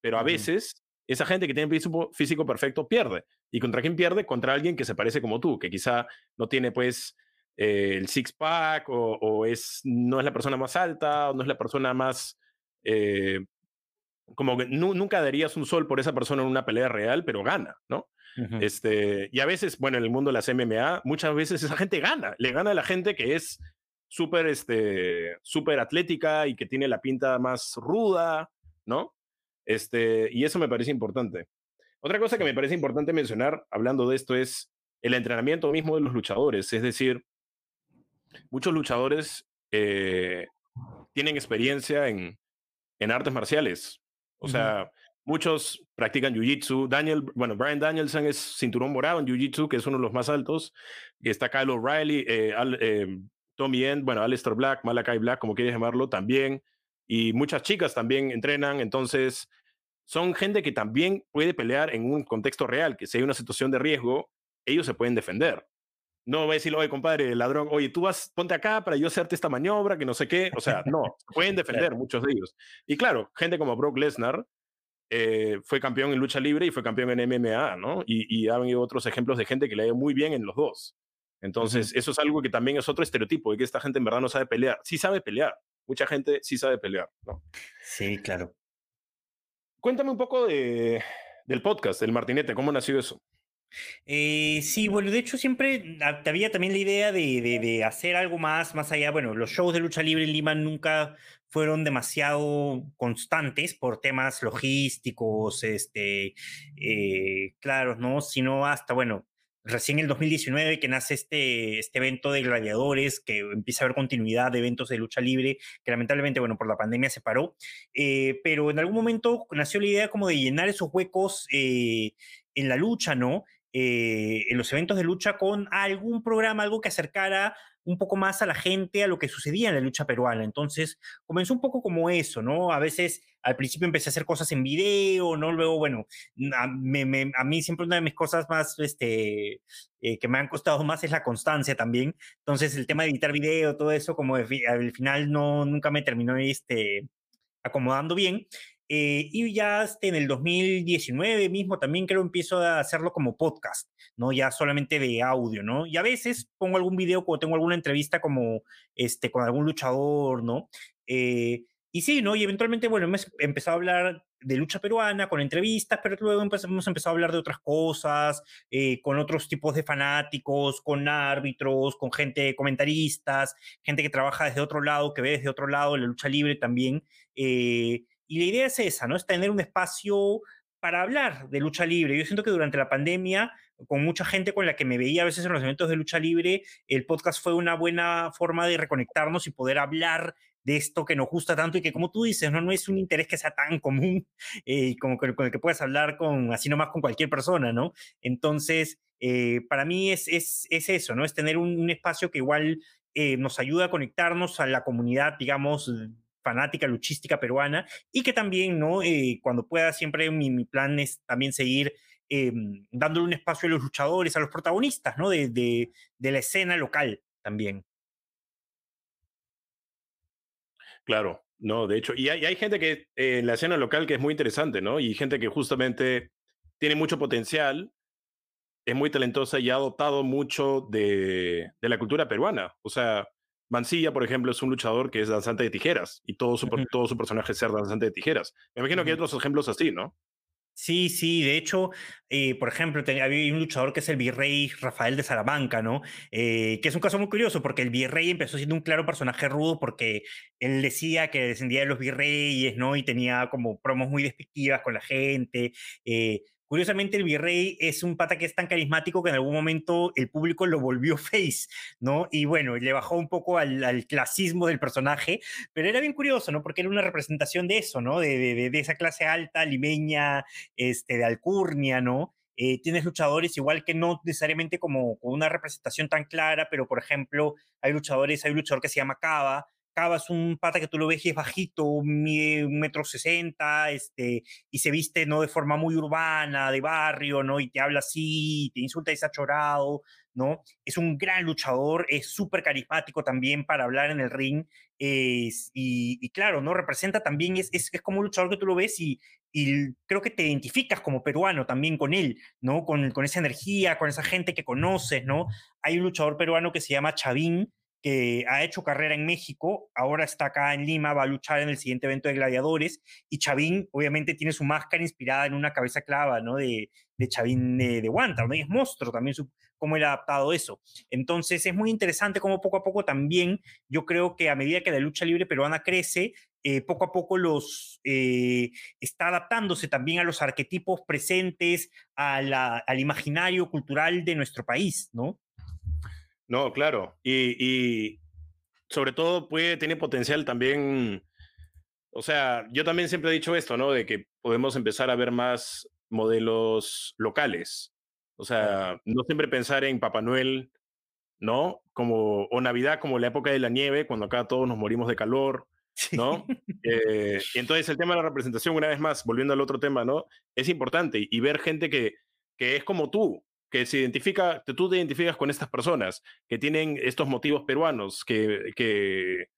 pero a veces esa gente que tiene físico, físico perfecto pierde. ¿Y contra quién pierde? Contra alguien que se parece como tú, que quizá no tiene pues eh, el six-pack o, es, no es la persona más alta o no es la persona más... Eh, como que nunca darías un sol por esa persona en una pelea real, pero gana, ¿no? este, y a veces, bueno, en el mundo de las MMA, muchas veces esa gente gana, le gana a la gente que es súper este, súper atlética y que tiene la pinta más ruda, ¿no? Este, y eso me parece importante. Otra cosa que me parece importante mencionar, hablando de esto, es el entrenamiento mismo de los luchadores. Es decir, muchos luchadores eh, tienen experiencia en, en, artes marciales. O sea, muchos practican jiu-jitsu. Daniel, bueno, Brian Danielson es cinturón morado en jiu-jitsu, que es uno de los más altos. Y está Kyle O'Reilly, eh, eh, Tommy End, bueno, Alistair Black, Malakai Black, como quieres llamarlo, también y muchas chicas también entrenan, entonces son gente que también puede pelear en un contexto real, que si hay una situación de riesgo, ellos se pueden defender. No voy a decir, oye, compadre, ladrón, oye, tú vas, ponte acá para yo hacerte esta maniobra, que no sé qué. O sea, no, pueden defender muchos de ellos. Y claro, gente como Brock Lesnar eh, fue campeón en lucha libre y fue campeón en MMA, ¿no? Y, y ha otros ejemplos de gente que le ha ido muy bien en los dos. Entonces, eso es algo que también es otro estereotipo, de que esta gente en verdad no sabe pelear. Sí sabe pelear, mucha gente sí sabe pelear, ¿no? Sí, claro. Cuéntame un poco de, del podcast, del Martinete, ¿cómo nació eso? Eh, sí, bueno, de hecho siempre había también la idea de, de, hacer algo más, más allá. Bueno, los shows de lucha libre en Lima nunca fueron demasiado constantes por temas logísticos, este, eh, claros, ¿no? Sino hasta, bueno, recién en el 2019 que nace este, este evento de gladiadores, que empieza a haber continuidad de eventos de lucha libre, que lamentablemente, bueno, por la pandemia se paró, eh, pero en algún momento nació la idea como de llenar esos huecos en la lucha, ¿no? Eh, en los eventos de lucha con algún programa, algo que acercara un poco más a la gente a lo que sucedía en la lucha peruana. Entonces, comenzó un poco como eso, ¿no? A veces, al principio empecé a hacer cosas en video, ¿no? Luego, bueno, a, mí siempre una de mis cosas más, este, eh, que me han costado más es la constancia también. Entonces, el tema de editar video, todo eso, como al final no, nunca me terminó, este, acomodando bien. Eh, y ya este, en el 2019 mismo también creo empiezo a hacerlo como podcast, ¿no? Ya solamente de audio, ¿no? Y a veces pongo algún video cuando tengo alguna entrevista como este, con algún luchador, ¿no? Eh, y sí, ¿no? Y eventualmente, bueno, hemos empezado a hablar de lucha peruana con entrevistas, pero luego hemos empezado a hablar de otras cosas, eh, con otros tipos de fanáticos, con árbitros, con gente, comentaristas, gente que trabaja desde otro lado, que ve desde otro lado la lucha libre también. Eh, y la idea es esa, ¿no? Es tener un espacio para hablar de lucha libre. Yo siento que durante la pandemia, con mucha gente con la que me veía a veces en los eventos de lucha libre, el podcast fue una buena forma de reconectarnos y poder hablar de esto que nos gusta tanto y que como tú dices, no, no es un interés que sea tan común eh, como con, el que puedes hablar con así nomás con cualquier persona, ¿no? Entonces, eh, para mí es, es, es, eso, ¿no? Es tener un, espacio que igual eh, nos ayuda a conectarnos a la comunidad, digamos, fanática luchística peruana y que también, ¿no? Eh, cuando pueda, siempre mi, plan es también seguir eh, dándole un espacio a los luchadores, a los protagonistas, ¿no? De, de, la escena local también. Claro, no, de hecho, y hay, hay gente que eh, en la escena local que es muy interesante, ¿no? Y gente que justamente tiene mucho potencial, es muy talentosa y ha adoptado mucho de, de la cultura peruana. O sea, Mancilla, por ejemplo, es un luchador que es danzante de tijeras y todo su, todo su personaje es ser danzante de tijeras. Me imagino que hay otros ejemplos así, ¿no? Sí, sí, de hecho, eh, por ejemplo, había un luchador que es el virrey Rafael de Salamanca, ¿no? Eh, que es un caso muy curioso porque el virrey empezó siendo un claro personaje rudo porque él decía que descendía de los virreyes, ¿no? Y tenía como promos muy despectivas con la gente. Eh, Curiosamente, el virrey es un pata que es tan carismático que en algún momento el público lo volvió face, ¿no? Y bueno, le bajó un poco al, clasismo del personaje, pero era bien curioso, ¿no? Porque era una representación de eso, ¿no? De, esa clase alta, limeña, este, de alcurnia, ¿no? Eh, tienes luchadores igual que no necesariamente como una representación tan clara, pero por ejemplo, hay luchadores, hay un luchador que se llama Cava, Cava es un pata que tú lo ves y es bajito, un metro sesenta, este, y se viste, ¿no? De forma muy urbana, de barrio, ¿no? Y te habla así, te insulta y está chorado, ¿no? Es un gran luchador, es súper carismático también para hablar en el ring, es, y, claro, ¿no? Representa también, es, es, es, como un luchador que tú lo ves y, y creo que te identificas como peruano también con él, ¿no? Con, con esa energía, con esa gente que conoces, ¿no? Hay un luchador peruano que se llama Chavín, que ha hecho carrera en México, ahora está acá en Lima, va a luchar en el siguiente evento de gladiadores, y Chavín obviamente tiene su máscara inspirada en una cabeza clava, ¿no? De, de Chavín de, de Guanta, ¿no? Y es monstruo también su, cómo él ha adaptado eso. Entonces es muy interesante cómo poco a poco también, yo creo que a medida que la lucha libre peruana crece, eh, poco a poco los eh, está adaptándose también a los arquetipos presentes, al imaginario cultural de nuestro país, ¿no? No, claro. Y, sobre todo puede, tener potencial también. O sea, yo también siempre he dicho esto, ¿no? De que podemos empezar a ver más modelos locales. O sea, no siempre pensar en Papá Noel, ¿no? Como, o Navidad como la época de la nieve, cuando acá todos nos morimos de calor, ¿no? Eh, y entonces el tema de la representación, una vez más, volviendo al otro tema, ¿no? Es importante y ver gente que, que es como tú, que se identifica, tú te identificas con estas personas que tienen estos motivos peruanos, que, que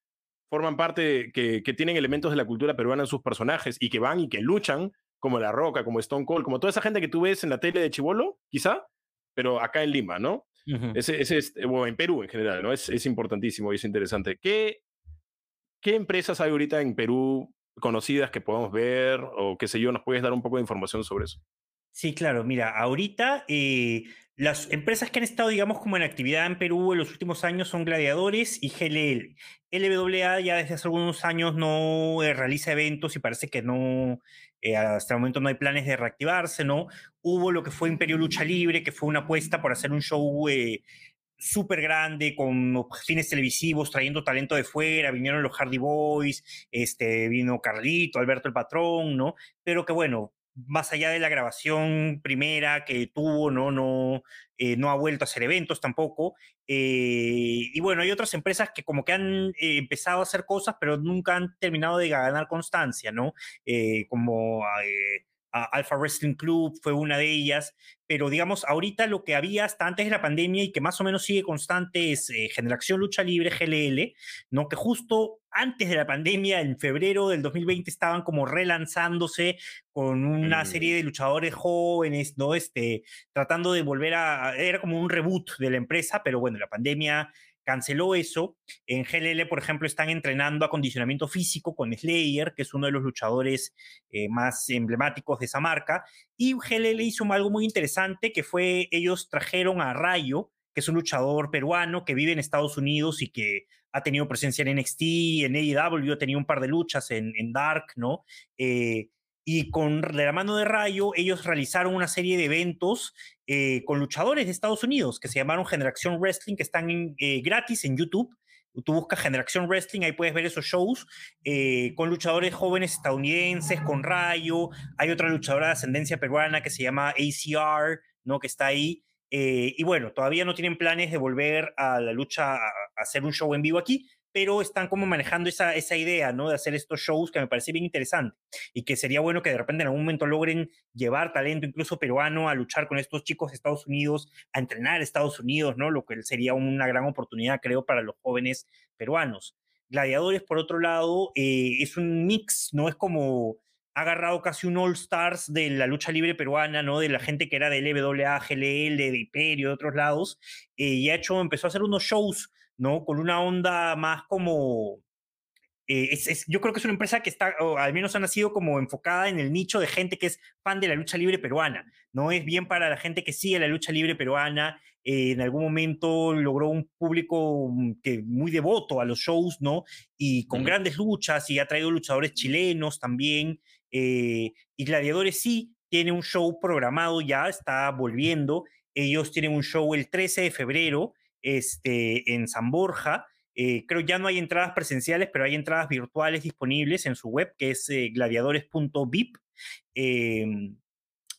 forman parte, que, que, tienen elementos de la cultura peruana en sus personajes y que van y que luchan, como La Roca, como Stone Cold, como toda esa gente que tú ves en la tele de Chivolo, quizá, pero acá en Lima, ¿no? ese, ese es, o en Perú en general, ¿no? Es, es importantísimo y es interesante. ¿Qué, ¿Qué empresas hay ahorita en Perú conocidas que podamos ver o qué sé yo? ¿Nos puedes dar un poco de información sobre eso? Sí, claro, mira, ahorita eh, las empresas que han estado, digamos, como en actividad en Perú en los últimos años son Gladiadores y GLL. LWA ya desde hace algunos años no eh, realiza eventos y parece que no, eh, hasta el momento no hay planes de reactivarse, ¿no? Hubo lo que fue Imperio Lucha Libre, que fue una apuesta por hacer un show eh, súper grande con fines televisivos, trayendo talento de fuera, vinieron los Hardy Boys, este, vino Carlito, Alberto el Patrón, ¿no? Pero que bueno, más allá de la grabación primera que tuvo, no, no, eh, no ha vuelto a hacer eventos tampoco. Eh, y bueno, hay otras empresas que como que han eh, empezado a hacer cosas, pero nunca han terminado de ganar constancia, ¿no? como Alpha Wrestling Club fue una de ellas, pero digamos, ahorita lo que había hasta antes de la pandemia y que más o menos sigue constante es Generación Lucha Libre, GLL, ¿no? Que justo antes de la pandemia, en febrero del 2020, estaban como relanzándose con una mm. serie de luchadores jóvenes, ¿no? Este, tratando de volver a, era como un reboot de la empresa, pero bueno, la pandemia canceló eso. En GLL, por ejemplo, están entrenando acondicionamiento físico con Slayer, que es uno de los luchadores eh, más emblemáticos de esa marca. Y GLL hizo algo muy interesante, que fue, ellos trajeron a Rayo, que es un luchador peruano que vive en Estados Unidos y que ha tenido presencia en NXT, en AEW, ha tenido un par de luchas en, Dark, ¿no? Eh, y con de la mano de Rayo, ellos realizaron una serie de eventos eh, con luchadores de Estados Unidos que se llamaron Generación Wrestling, que están eh, gratis en YouTube. Tú buscas Generación Wrestling, ahí puedes ver esos shows con luchadores jóvenes estadounidenses, con Rayo. Hay otra luchadora de ascendencia peruana que se llama ACR, ¿no? Que está ahí. Eh, y bueno, todavía no tienen planes de volver a la lucha a, hacer un show en vivo aquí, pero están como manejando esa, esa idea, ¿no? De hacer estos shows que me parece bien interesante y que sería bueno que de repente en algún momento logren llevar talento incluso peruano a luchar con estos chicos de Estados Unidos, a entrenar a Estados Unidos, ¿no? Lo que sería una gran oportunidad, creo, para los jóvenes peruanos. Gladiadores, por otro lado, eh, es un mix, ¿no? Es como ha agarrado casi un All Stars de la lucha libre peruana, ¿no? De la gente que era de LWA, GLL, de Imperio, de otros lados, eh, y ha hecho, empezó a hacer unos shows, ¿no? Con una onda más como... Eh, es, yo creo que es una empresa que está, o al menos ha nacido como enfocada en el nicho de gente que es fan de la lucha libre peruana, ¿no? Es bien para la gente que sigue la lucha libre peruana, eh, en algún momento logró un público mm, que muy devoto a los shows, ¿no? Y con grandes luchas y ha traído luchadores chilenos también. Eh, y Gladiadores sí tiene un show programado ya, está volviendo. Ellos tienen un show el 13 de febrero este, en San Borja. Eh, creo ya no hay entradas presenciales, pero hay entradas virtuales disponibles en su web, que es eh, gladiadores.vip. Em,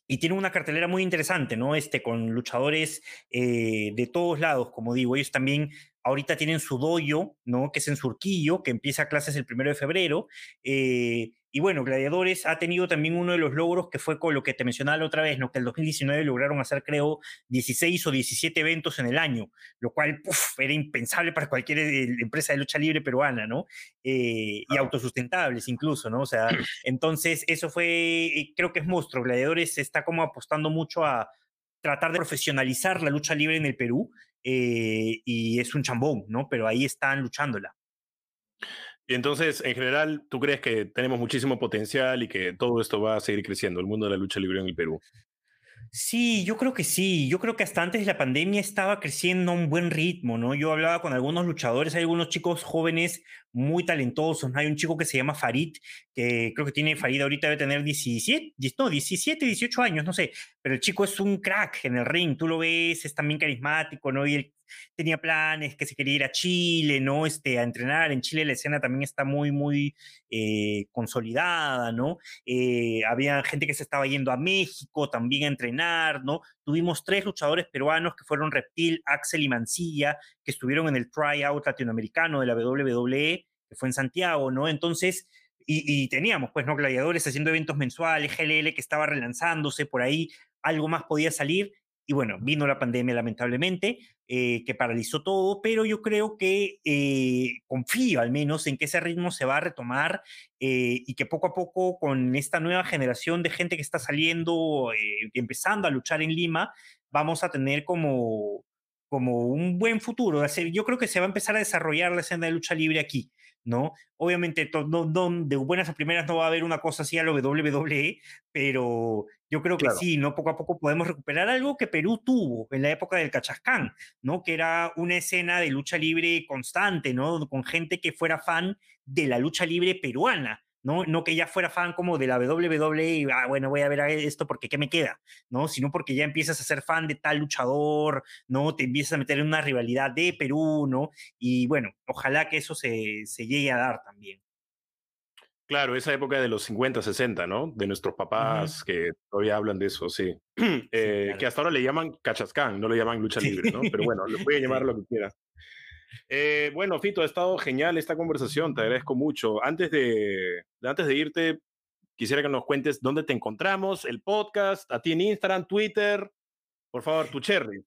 y tiene una cartelera muy interesante, ¿no? Este, con luchadores de todos lados, como digo. Ellos también ahorita tienen su doyo, ¿no? Que es en Surquillo, que empieza clases el primero de febrero. Eh, y bueno, Gladiadores ha tenido también uno de los logros que fue con lo que te mencionaba la otra vez, ¿no? que el 2019 lograron hacer, creo, 16 o 17 eventos en el año, lo cual era impensable para cualquier eh, empresa de lucha libre peruana, ¿no? Eh, y autosustentables incluso, ¿no? O sea, entonces eso fue, eh, creo que es monstruo. Gladiadores está como apostando mucho a tratar de profesionalizar la lucha libre en el Perú y es un chambón, ¿no? Pero ahí están luchándola. Y entonces, en general, ¿tú crees que tenemos muchísimo potencial y que todo esto va a seguir creciendo, el mundo de la lucha libre en el Perú? Sí, yo creo que sí. Yo creo que hasta antes de la pandemia estaba creciendo a un buen ritmo, ¿no? Yo hablaba con algunos luchadores, hay algunos chicos jóvenes muy talentosos. Hay un chico que se llama Farid, que creo que tiene Farid ahorita debe tener 17, no, 17, 18 años, no sé, pero el chico es un crack en el ring, tú lo ves, es también carismático, ¿no? Y él tenía planes, que se quería ir a Chile, ¿no? Este, a entrenar. En Chile la escena también está muy, muy eh, consolidada, ¿no? Eh, había gente que se estaba yendo a México también a entrenar, ¿no? Tuvimos tres luchadores peruanos que fueron Reptil, Axel y Mancilla, que estuvieron en el tryout latinoamericano de la WWE, que fue en Santiago, ¿no? Entonces, y, y, teníamos, pues, ¿no? Gladiadores haciendo eventos mensuales, GLL que estaba relanzándose por ahí, algo más podía salir, y bueno, vino la pandemia lamentablemente, eh, que paralizó todo, pero yo creo que eh, confío al menos en que ese ritmo se va a retomar eh, y que poco a poco con esta nueva generación de gente que está saliendo, empezando a luchar en Lima, vamos a tener como, como un buen futuro. Yo creo que se va a empezar a desarrollar la escena de lucha libre aquí. ¿no? Obviamente, no, de buenas a primeras no va a haber una cosa así a lo WWE, pero yo creo que sí, ¿no? Poco a poco podemos recuperar algo que Perú tuvo en la época del Cachascán, ¿no? Que era una escena de lucha libre constante, ¿no? Con gente que fuera fan de la lucha libre peruana, ¿no? No que ya fuera fan como de la WWE y, ah, bueno, voy a ver esto porque ¿qué me queda? ¿No? Sino porque ya empiezas a ser fan de tal luchador, ¿no? Te empiezas a meter en una rivalidad de Perú, ¿no? Y bueno, ojalá que eso se, se llegue a dar también. Claro, esa época de los 50, 60, ¿no? De nuestros papás que todavía hablan de eso, sí. Eh, que hasta ahora le llaman cachascán, no le llaman lucha libre, ¿no? Pero bueno, le pueden llamar lo que quiera. Eh, bueno, Fito, ha estado genial esta conversación, te agradezco mucho. Antes de, antes de irte, quisiera que nos cuentes dónde te encontramos, el podcast, a ti en Instagram, Twitter. Por favor, tu cherry.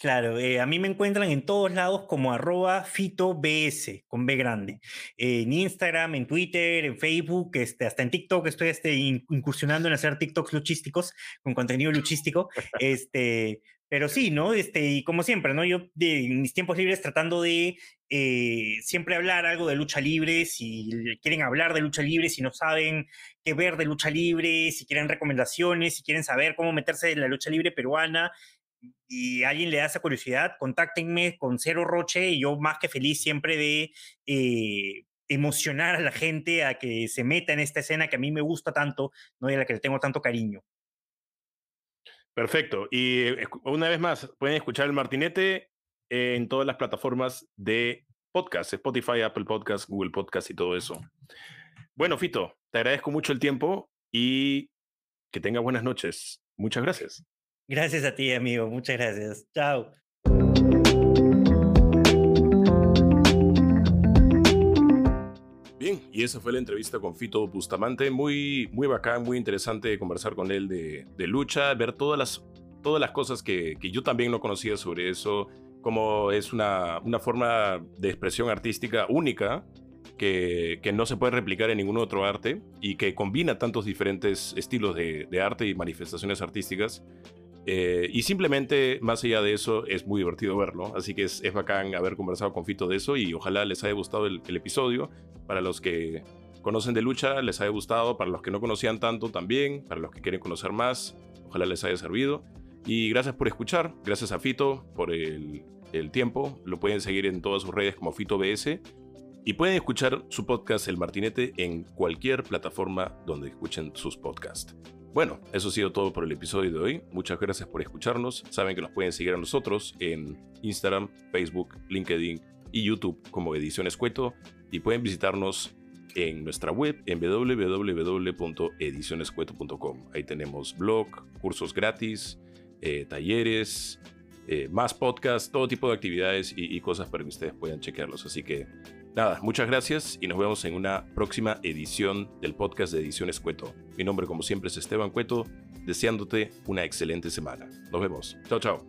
Claro, eh, a mí me encuentran en todos lados como arroba FitoBS, con B grande. en Instagram, en Twitter, en Facebook, este, hasta en TikTok estoy este, incursionando en hacer TikToks luchísticos, con contenido luchístico. este, pero sí, ¿no? Este, y como siempre, ¿no? Yo de, en mis tiempos libres tratando de eh, siempre hablar algo de lucha libre, si quieren hablar de lucha libre, si no saben qué ver de lucha libre, si quieren recomendaciones, si quieren saber cómo meterse en la lucha libre peruana, y alguien le da esa curiosidad, contáctenme con Cero Roche y yo más que feliz siempre de eh, emocionar a la gente a que se meta en esta escena que a mí me gusta tanto, ¿no? y a la que le tengo tanto cariño. Perfecto. Y eh, una vez más, pueden escuchar el Martinete en todas las plataformas de podcast, Spotify, Apple Podcast, Google Podcast y todo eso. Bueno, Fito, te agradezco mucho el tiempo y que tengas buenas noches. Muchas gracias. Gracias a ti, amigo. Muchas gracias. Chao. Bien, y esa fue la entrevista con Fito Bustamante. Muy, muy bacán, muy interesante conversar con él de, lucha, ver todas las, todas las cosas que, que, yo también no conocía sobre eso, como es una, una forma de expresión artística única que, que, no se puede replicar en ningún otro arte y que combina tantos diferentes estilos de, de arte y manifestaciones artísticas eh, y simplemente, más allá de eso, es muy divertido verlo. Así que es, es bacán haber conversado con Fito de eso y ojalá les haya gustado el, episodio. Para los que conocen de lucha, les haya gustado. Para los que no conocían tanto, también. Para los que quieren conocer más, ojalá les haya servido. Y gracias por escuchar. Gracias a Fito por el, el tiempo. Lo pueden seguir en todas sus redes como Fito BS. Y pueden escuchar su podcast El Martinete en cualquier plataforma donde escuchen sus podcasts. Bueno, eso ha sido todo por el episodio de hoy. Muchas gracias por escucharnos. Saben que nos pueden seguir a nosotros en Instagram, Facebook, LinkedIn y YouTube como Ediciones Cueto y pueden visitarnos en nuestra web en www.edicionescueto.com. Ahí tenemos blog, cursos gratis, eh, talleres, eh, más podcasts, todo tipo de actividades y, y cosas para que ustedes puedan chequearlos. Así que Nada, muchas gracias y nos vemos en una próxima edición del podcast de Ediciones Cueto. Mi nombre como siempre es Esteban Cueto, deseándote una excelente semana. Nos vemos. Chao, chao.